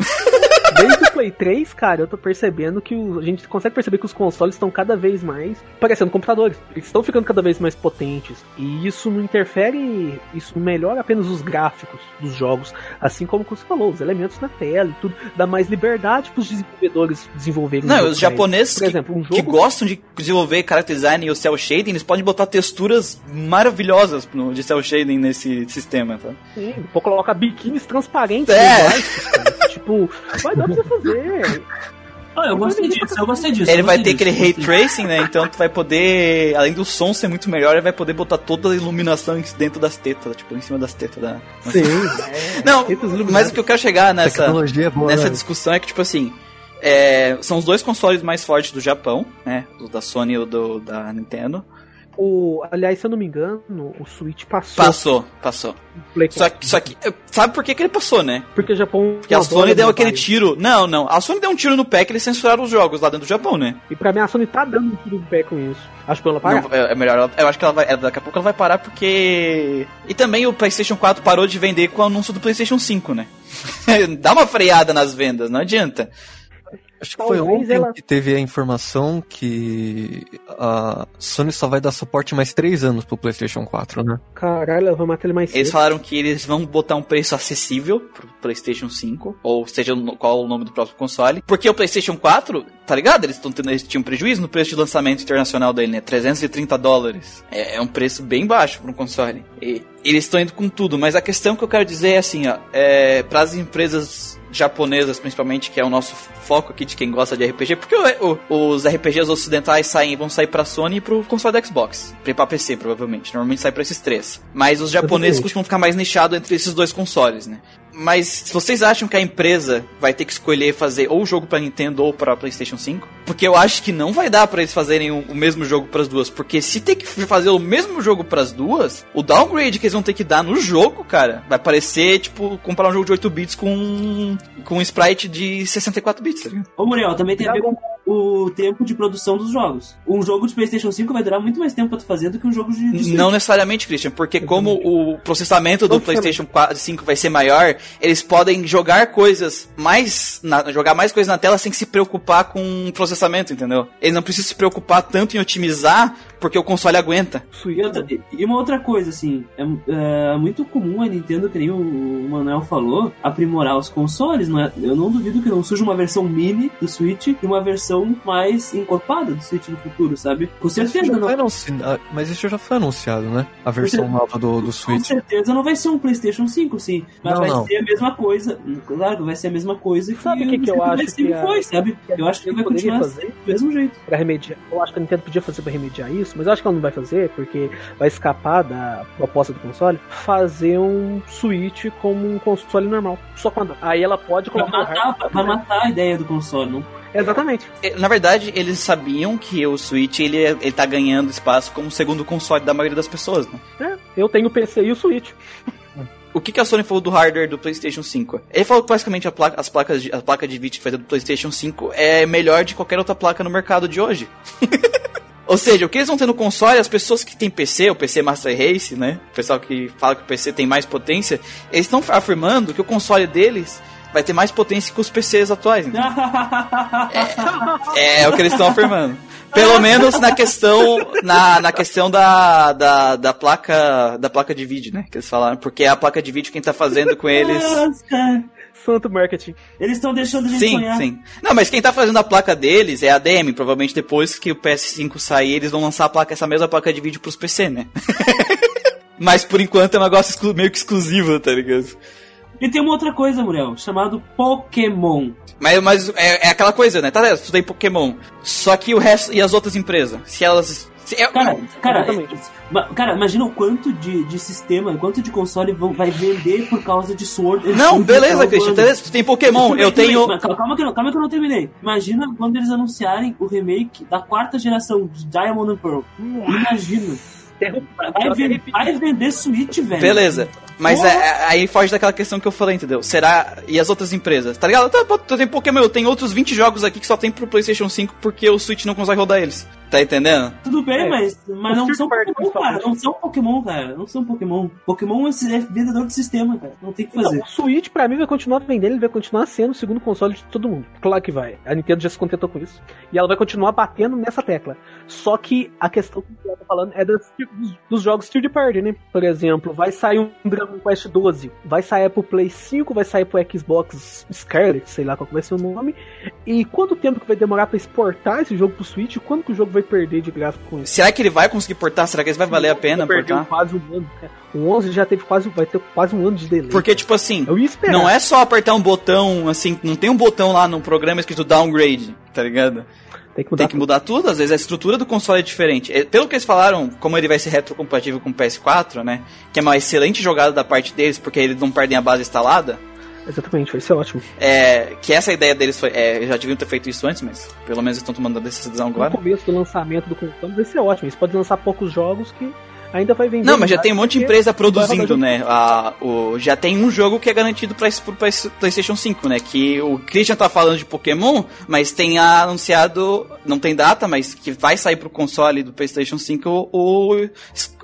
Desde Play 3, cara, eu tô percebendo que o- a gente consegue perceber que os consoles estão cada vez mais parecendo computadores. Eles estão ficando cada vez mais potentes. E isso não interfere, isso melhora apenas os gráficos dos jogos, assim como você falou, os elementos na tela e tudo. Dá mais liberdade pros desenvolvedores desenvolverem. Não, os japoneses Por que, exemplo, um que gostam de desenvolver character design e o cel shading, eles podem botar texturas maravilhosas no, de cel shading nesse sistema, tá? Sim, pô, colocar biquínis transparentes É. cara. Tipo, vai dar pra você fazer. Ah, eu gostei disso, eu gostei disso. Ele vai ter aquele ray tracing, né? Então tu vai poder, além do som ser muito melhor, ele vai poder botar toda a iluminação dentro das tetas, tipo, em cima das tetas da. Sim. Não, Tetas mas o que eu quero chegar nessa, é boa, nessa né? discussão é que, tipo assim, é, são os dois consoles mais fortes do Japão, né? O da Sony e o do, da Nintendo. O, aliás, se eu não me engano, o Switch passou. Passou, passou. Só, só que, sabe por que, que ele passou, né? Porque o Japão. Porque a Sony deu aquele tiro. Não, não. A Sony deu um tiro no pé que eles censuraram os jogos lá dentro do Japão, né? E pra mim a Sony tá dando um tiro no pé com isso. Acho que ela parar. Não, é, é melhor. Eu acho que ela vai. é, Daqui a pouco ela vai parar porque. E também o PlayStation 4 parou de vender com o anúncio do PlayStation 5, né? Dá uma freada nas vendas, não adianta. Acho que foi ontem ela- que teve a informação que a Sony só vai dar suporte mais 3 anos pro PlayStation 4, né? Caralho, ela vai matar ele mais Eles cedo. falaram que eles vão botar um preço acessível pro PlayStation 5, ou seja, qual o nome do próximo console. Porque o PlayStation 4, tá ligado? Eles, tão tendo, eles tinham prejuízo no preço de lançamento internacional dele, né? 330 dólares. É, é um preço bem baixo para um console. E eles estão indo com tudo, mas a questão que eu quero dizer é assim, ó, é, para as empresas japonesas, principalmente, que é o nosso foco aqui de quem gosta de RPG, porque o- o- os RPGs ocidentais saem, vão sair pra Sony e pro console da Xbox. Pra PC, provavelmente. Normalmente sai pra esses três. Mas os japoneses costumam ficar mais nichados entre esses dois consoles, né? Mas se vocês acham que a empresa vai ter que escolher fazer ou o jogo pra Nintendo ou pra PlayStation 5? Porque eu acho que não vai dar pra eles fazerem o, o mesmo jogo pras duas. Porque se tem que fazer o mesmo jogo pras duas, o downgrade que eles vão ter que dar no jogo, cara, vai parecer tipo comprar um jogo de 8 bits com com um sprite de 64 bits, tá ligado? Ô, Muriel, também tem a ver com o tempo de produção dos jogos. Um jogo de PlayStation 5 vai durar muito mais tempo pra tu fazer do que um jogo de, de Switch. Não necessariamente, Christian, porque como o processamento do PlayStation 4, 5 vai ser maior, eles podem jogar coisas mais. na- jogar mais coisas na tela sem se preocupar com processamento, entendeu? Eles não precisam se preocupar tanto em otimizar, porque o console aguenta. E, outra- e uma outra coisa, assim, é, é muito comum a Nintendo, que nem o, o Manuel falou, aprimorar os consoles, não é? Eu não duvido que não surja uma versão mini do Switch e uma versão mais encorpada do Switch no futuro, sabe? Com Mas certeza já não. ah, mas isso já foi anunciado, né? A versão nova do, do Com Switch. certeza não vai ser um PlayStation 5, sim. Mas Não, vai não. ser a mesma coisa. Claro, vai ser a mesma coisa que Sabe o que que eu acho que a- foi, sabe? que a Eu acho que vai continuar fazer? do mesmo jeito. Pra remediar. Eu acho que a Nintendo podia fazer pra remediar isso, mas eu acho que ela não vai fazer, porque vai escapar da proposta do console, fazer um Switch como um console normal. Só quando. Aí ela pode Vai colocar. o matar, hardware- vai matar a ideia do console, não? Exatamente. É, Na verdade, eles sabiam que o Switch ele, ele tá ganhando espaço como o segundo console da maioria das pessoas, né? É, eu tenho o PC e o Switch. O que, que a Sony falou do hardware do PlayStation 5? Ele falou que basicamente a placa, as placas de, a placa de vídeo feita do PlayStation 5 é melhor de qualquer outra placa no mercado de hoje. Ou seja, o que eles vão ter no console, as pessoas que têm PC, o PC Master Race, né? O pessoal que fala que o PC tem mais potência, eles estão afirmando que o console deles vai ter mais potência que os PCs atuais. entendeu? É, é o que eles estão afirmando. Pelo menos na questão na, na questão da, da, da placa da placa de vídeo, né? Que eles falaram, porque é a placa de vídeo quem tá fazendo com eles. Nossa, cara. Santo marketing. Eles estão deixando a gente Sim, sonhar. sim. Não, mas quem tá fazendo a placa deles é a DM. Provavelmente depois que o PS5 sair, eles vão lançar a placa, essa mesma placa de vídeo pros PC, né? mas por enquanto é um negócio meio que exclusivo, tá ligado? E tem uma outra coisa, Muriel, chamado Pokémon. Mas, mas é, é aquela coisa, né? Tá ligado? Tu tem Pokémon. Só que o resto. E as outras empresas? Se elas. se- é- Cara, cara, Exatamente. ma- cara, imagina o quanto de, de sistema, o quanto de console vão, vai vender por causa de Sword Não, beleza. Christian. Beleza, tu tem Pokémon. Eu tudo tenho. mas Calma que, eu- calma que eu não terminei. Imagina quando eles anunciarem o remake da quarta geração de Diamond and Pearl. Imagina. Vai, vai vender Switch, velho. Beleza. Mas é- é- aí foge daquela questão que eu falei, entendeu? Será. E as outras empresas? Tá ligado? Tá, tem Pokémon, eu tenho outros 20 jogos aqui que só tem pro PlayStation 5 porque o Switch não consegue rodar eles. Tá entendendo? Tudo bem, É. mas, mas não são Pokémon, cara. Não são Pokémon, cara. Não são Pokémon. Pokémon é vendedor de sistema, cara. Não tem o que fazer. Não, o Switch, pra mim, vai continuar vendendo, ele vai continuar sendo o segundo console de todo mundo. Claro que vai. A Nintendo já se contentou com isso. E ela vai continuar batendo nessa tecla. Só que a questão que eu tô falando é das- dos, dos jogos third party, né? Por exemplo, vai sair um Dragon Quest 12, vai sair pro Play 5, vai sair pro Xbox Scarlet, sei lá qual vai ser o nome. E quanto tempo que vai demorar pra exportar esse jogo pro Switch? Quando que o jogo vai perder de gráfico com isso? Será que ele vai conseguir portar? Será que vai valer a pena portar? quase um ano. né? O 11 já teve quase, vai ter quase um ano de delay. Porque, tipo assim, não é só apertar um botão, assim, não tem um botão lá no programa escrito downgrade, tá ligado? Tem que mudar. Tem que mudar tudo, às vezes a estrutura do console é diferente. É, Pelo que eles falaram, como ele vai ser retrocompatível com o PS4, né? Que é uma excelente jogada da parte deles, porque eles não perdem a base instalada. Exatamente, vai ser ótimo. É, que essa ideia deles foi. É, já deviam ter feito isso antes, mas pelo menos estão tomando a decisão agora. No começo do lançamento do console vai ser ótimo. Eles podem lançar poucos jogos que ainda vai vender. Não, mas já tem um monte de empresa vai produzindo, né? A, o, já tem um jogo que é garantido Play- PlayStation 5, né? Que o Christian tá falando de Pokémon, mas tem anunciado, não tem data, mas que vai sair pro console do PlayStation 5 o,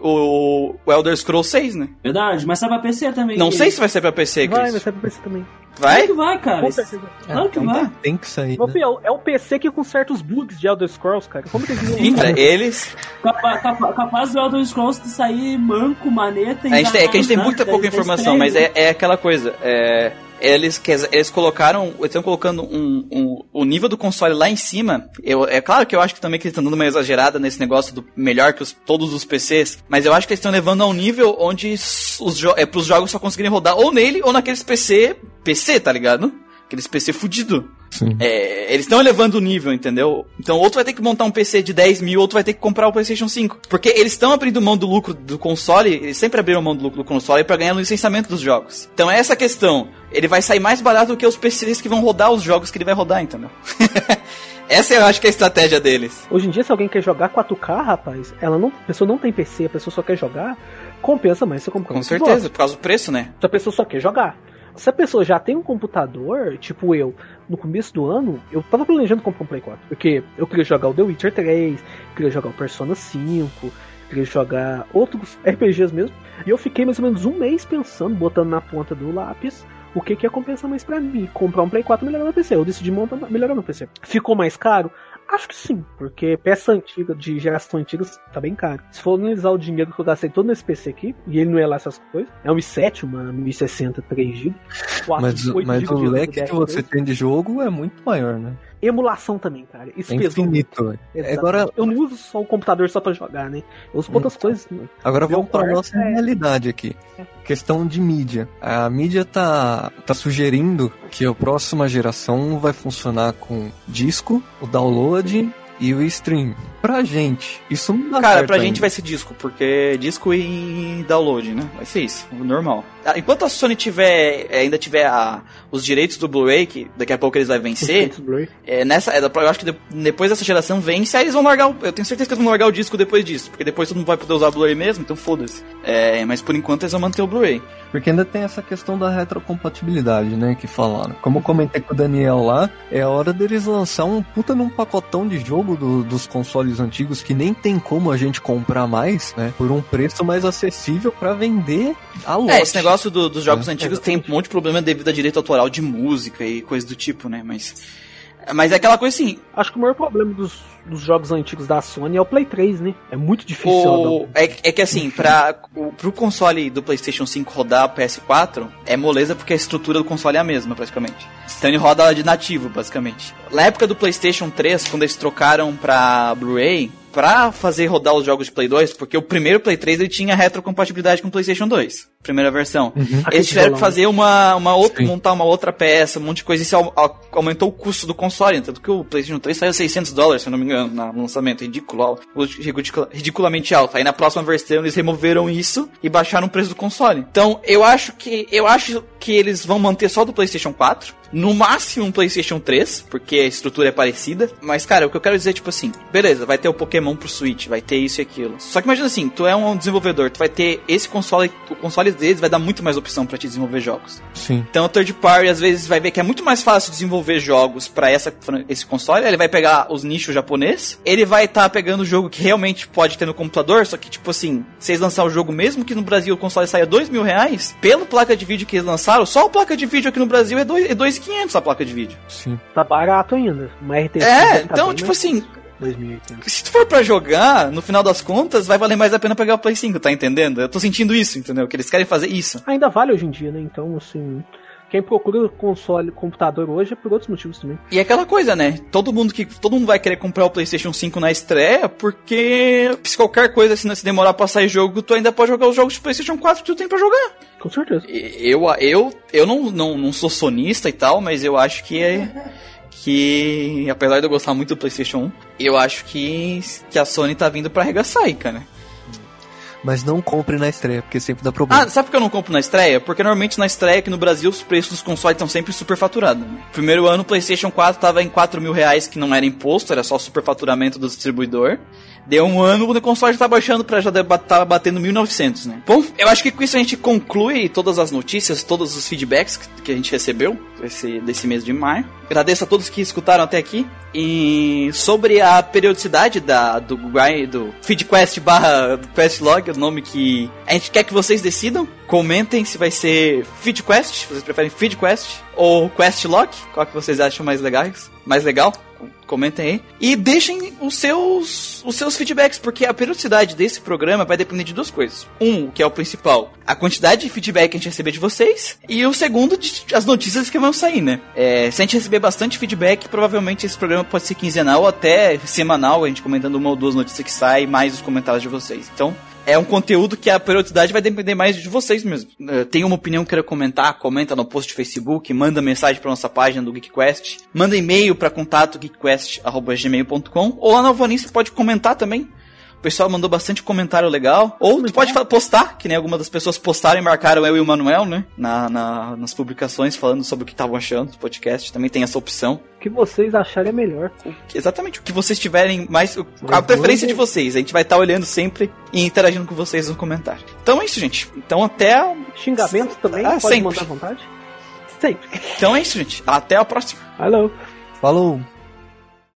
o, o Elder Scrolls 6, né? Verdade, mas sai pra PC também. Não que- sei se vai ser pra PC, Vai, vai Chris. ser pra PC também. Vai? Claro que vai, cara. Com certeza. Claro que então vai. tá, tem que sair. Meu né? filho, é o PC que conserta os bugs de Elder Scrolls, cara. Como que eles cara, eles. Capa- capa- capaz do Elder Scrolls de sair manco, maneta e A gente tem, é que a gente tem muita pouca já informação, mas é, é aquela coisa. É, eles, eles colocaram. Eles estão colocando um, um- o nível do console lá em cima. Eu, é claro que eu acho que também que eles estão dando uma exagerada nesse negócio do melhor que os- todos os PCs. Mas eu acho que eles estão levando a um nível onde os jo é pros jogos só conseguirem rodar ou nele ou naqueles PC. PC, tá ligado? Aqueles PC fudido. Sim. É, eles estão elevando o nível, entendeu? Então, outro vai ter que montar um PC de 10 mil, outro vai ter que comprar o PlayStation 5. Porque eles estão abrindo mão do lucro do console, eles sempre abriram mão do lucro do console pra ganhar no licenciamento dos jogos. Então, é essa a questão. Ele vai sair mais barato do que os PCs que vão rodar os jogos que ele vai rodar, entendeu? essa eu acho que é a estratégia deles. Hoje em dia, se alguém quer jogar 4K, rapaz, ela não, a pessoa não tem PC, a pessoa só quer jogar, compensa mais você comprar Com certeza, por causa do preço, né? Se a pessoa só quer jogar. Se a pessoa já tem um computador, tipo eu, no começo do ano, eu tava planejando comprar um Play 4. Porque eu queria jogar o The Witcher 3, queria jogar o Persona 5, queria jogar outros RPGs mesmo. E eu fiquei mais ou menos um mês pensando, botando na ponta do lápis, o que, que ia compensar mais pra mim. Comprar um Play 4 e melhorar no PC. Eu decidi montar, melhorar no PC. Ficou mais caro? Acho que sim, porque peça antiga, de geração antiga, tá bem caro. Se for analisar o dinheiro que eu gastei todo nesse PC aqui, e ele não é lá essas coisas, é um i7, uma 1060 3GB. Mas, mas o leque que você tem de jogo é muito maior, né? Emulação também, cara. Isso É pesou infinito. Exatamente. Agora, Eu não uso só o computador só pra jogar, né? Eu uso pra outras Então. coisas. né? agora vamos para nossa é- realidade aqui. Questão de mídia. A mídia tá, tá sugerindo que a próxima geração vai funcionar com disco, o download e o stream. Pra gente, isso não dá Cara, certo pra gente ainda. vai ser disco, porque disco e download, né? Vai ser isso, normal. Ah, Enquanto a Sony tiver, eh, ainda tiver a- os direitos do Blu-ray, que daqui a pouco eles vão vencer, é, nessa, é, eu acho que de- depois dessa geração vence, aí eles vão largar, o- eu tenho certeza que eles vão largar o disco depois disso, porque depois todo mundo vai poder usar o Blu-ray mesmo, então foda-se. É, mas por enquanto eles vão manter o Blu-ray. Porque ainda tem essa questão da retrocompatibilidade, né? Que falaram. Como eu comentei com o Daniel lá, é a hora deles lançar um puta num pacotão de jogo do- dos consoles antigos que nem tem como a gente comprar mais, né? Por um preço mais acessível pra vender a lote. É, esse negócio do- dos jogos É, antigos tem um monte de problema devido a direito autoral de música e coisa do tipo, né? Mas. Mas é aquela coisa assim, Acho que o maior problema dos, dos jogos antigos da Sony é o Play 3, né? É muito difícil. O, é, é que assim, pra, o, pro console do PlayStation 5 rodar o PS4, é moleza porque a estrutura do console é a mesma, praticamente. Então ele roda de nativo, basicamente. Na época do PlayStation 3, quando eles trocaram pra Blu-ray, pra fazer rodar os jogos de Play 2, porque o primeiro Play 3 ele tinha retrocompatibilidade com o PlayStation 2, primeira versão. Eles tiveram que fazer uma, uma outra, Sim. montar uma outra peça, um monte de coisa, isso au- au- aumentou o custo do console, tanto que o PlayStation 3 saiu 600 dólares, se eu não me engano, no lançamento, ridículo, al- ridicula- ridiculamente alto. Aí na próxima versão eles removeram isso e baixaram o preço do console. Então, eu acho que eu acho que eles vão manter só do PlayStation 4, no máximo um PlayStation 3, porque a estrutura é parecida. Mas, cara, o que eu quero dizer é tipo assim: beleza, vai ter o Pokémon pro Switch, vai ter isso e aquilo. Só que imagina assim: tu é um desenvolvedor, tu vai ter esse console, o console deles vai dar muito mais opção pra te desenvolver jogos. Sim. Então o third party às vezes vai ver que é muito mais fácil desenvolver jogos pra essa esse console. Ele vai pegar os nichos japonês. Ele vai estar pegando o jogo que realmente pode ter no computador. Só que, tipo assim, se eles lançar o jogo, mesmo que no Brasil o console saia dois mil reais, pelo placa de vídeo que eles lançaram, só a placa de vídeo aqui no Brasil é dois- é 2.500 a placa de vídeo. Sim. Tá barato ainda. Uma RTX É, tá então, bem tipo mais assim, 2080. se tu for pra jogar, no final das contas, vai valer mais a pena pegar o Play 5, tá entendendo? Eu tô sentindo isso, entendeu? Que eles querem fazer isso. Ainda vale hoje em dia, né? Então, assim. Quem procura console, computador hoje é por outros motivos também. E é aquela coisa, né? Todo mundo que todo mundo vai querer comprar o PlayStation 5 na estreia, porque se qualquer coisa assim, se demorar pra sair jogo, tu ainda pode jogar os jogos de PlayStation 4 que tu tem pra jogar. Com certeza. Eu eu eu não, não, não sou sonista e tal, mas eu acho que é que apesar de eu gostar muito do PlayStation 1, eu acho que que a Sony tá vindo pra arregaçar aí, cara. Mas não compre na estreia, porque sempre dá problema. Ah, sabe por que eu não compro na estreia? Porque normalmente na estreia aqui no Brasil os preços dos consoles estão sempre superfaturados. Né? Primeiro ano o PlayStation 4 tava em 4 mil reais, que não era imposto, era só superfaturamento do distribuidor. Deu um ano, o console já tá baixando pra já tava batendo 1900, né? Bom, eu acho que com isso a gente conclui todas as notícias, todos os feedbacks que, a gente recebeu desse mês de maio. Agradeço a todos que escutaram até aqui. E sobre a periodicidade da, do, do FeedQuest barra QuestLog, o nome que a gente quer que vocês decidam. Comentem se vai ser FeedQuest, vocês preferem FeedQuest ou QuestLog, qual que vocês acham mais legais, mais legal comentem aí. E deixem os seus, os seus feedbacks, porque a periodicidade desse programa vai depender de duas coisas. Um, que é o principal, a quantidade de feedback que a gente receber de vocês. E o segundo, de, as notícias que vão sair, né? É, se a gente receber bastante feedback, provavelmente esse programa pode ser quinzenal ou até semanal, a gente comentando uma ou duas notícias que saem, mais os comentários de vocês. Então, é um conteúdo que a periodicidade vai depender mais de vocês mesmo. Uh, tem uma opinião que queira comentar, comenta no post do Facebook, manda mensagem para nossa página do GeekQuest, manda e-mail para contato geekquest@gmail.com ou lá no Alvanista pode comentar também pessoal mandou bastante comentário legal. Ou tu pode postar, que nem algumas das pessoas postaram e marcaram eu e o Manuel, né? Na, na nas publicações falando sobre o que estavam achando do podcast. Também tem essa opção. O que vocês acharem é melhor. Exatamente, o que vocês tiverem mais. A preferência de vocês. A gente vai estar tá olhando sempre e interagindo com vocês no comentário. Então é isso, gente. Então até. Xingamentos também? Ah, pode sempre. mandar à vontade? Sempre. Então é isso, gente. Até a próxima. Falou. Falou.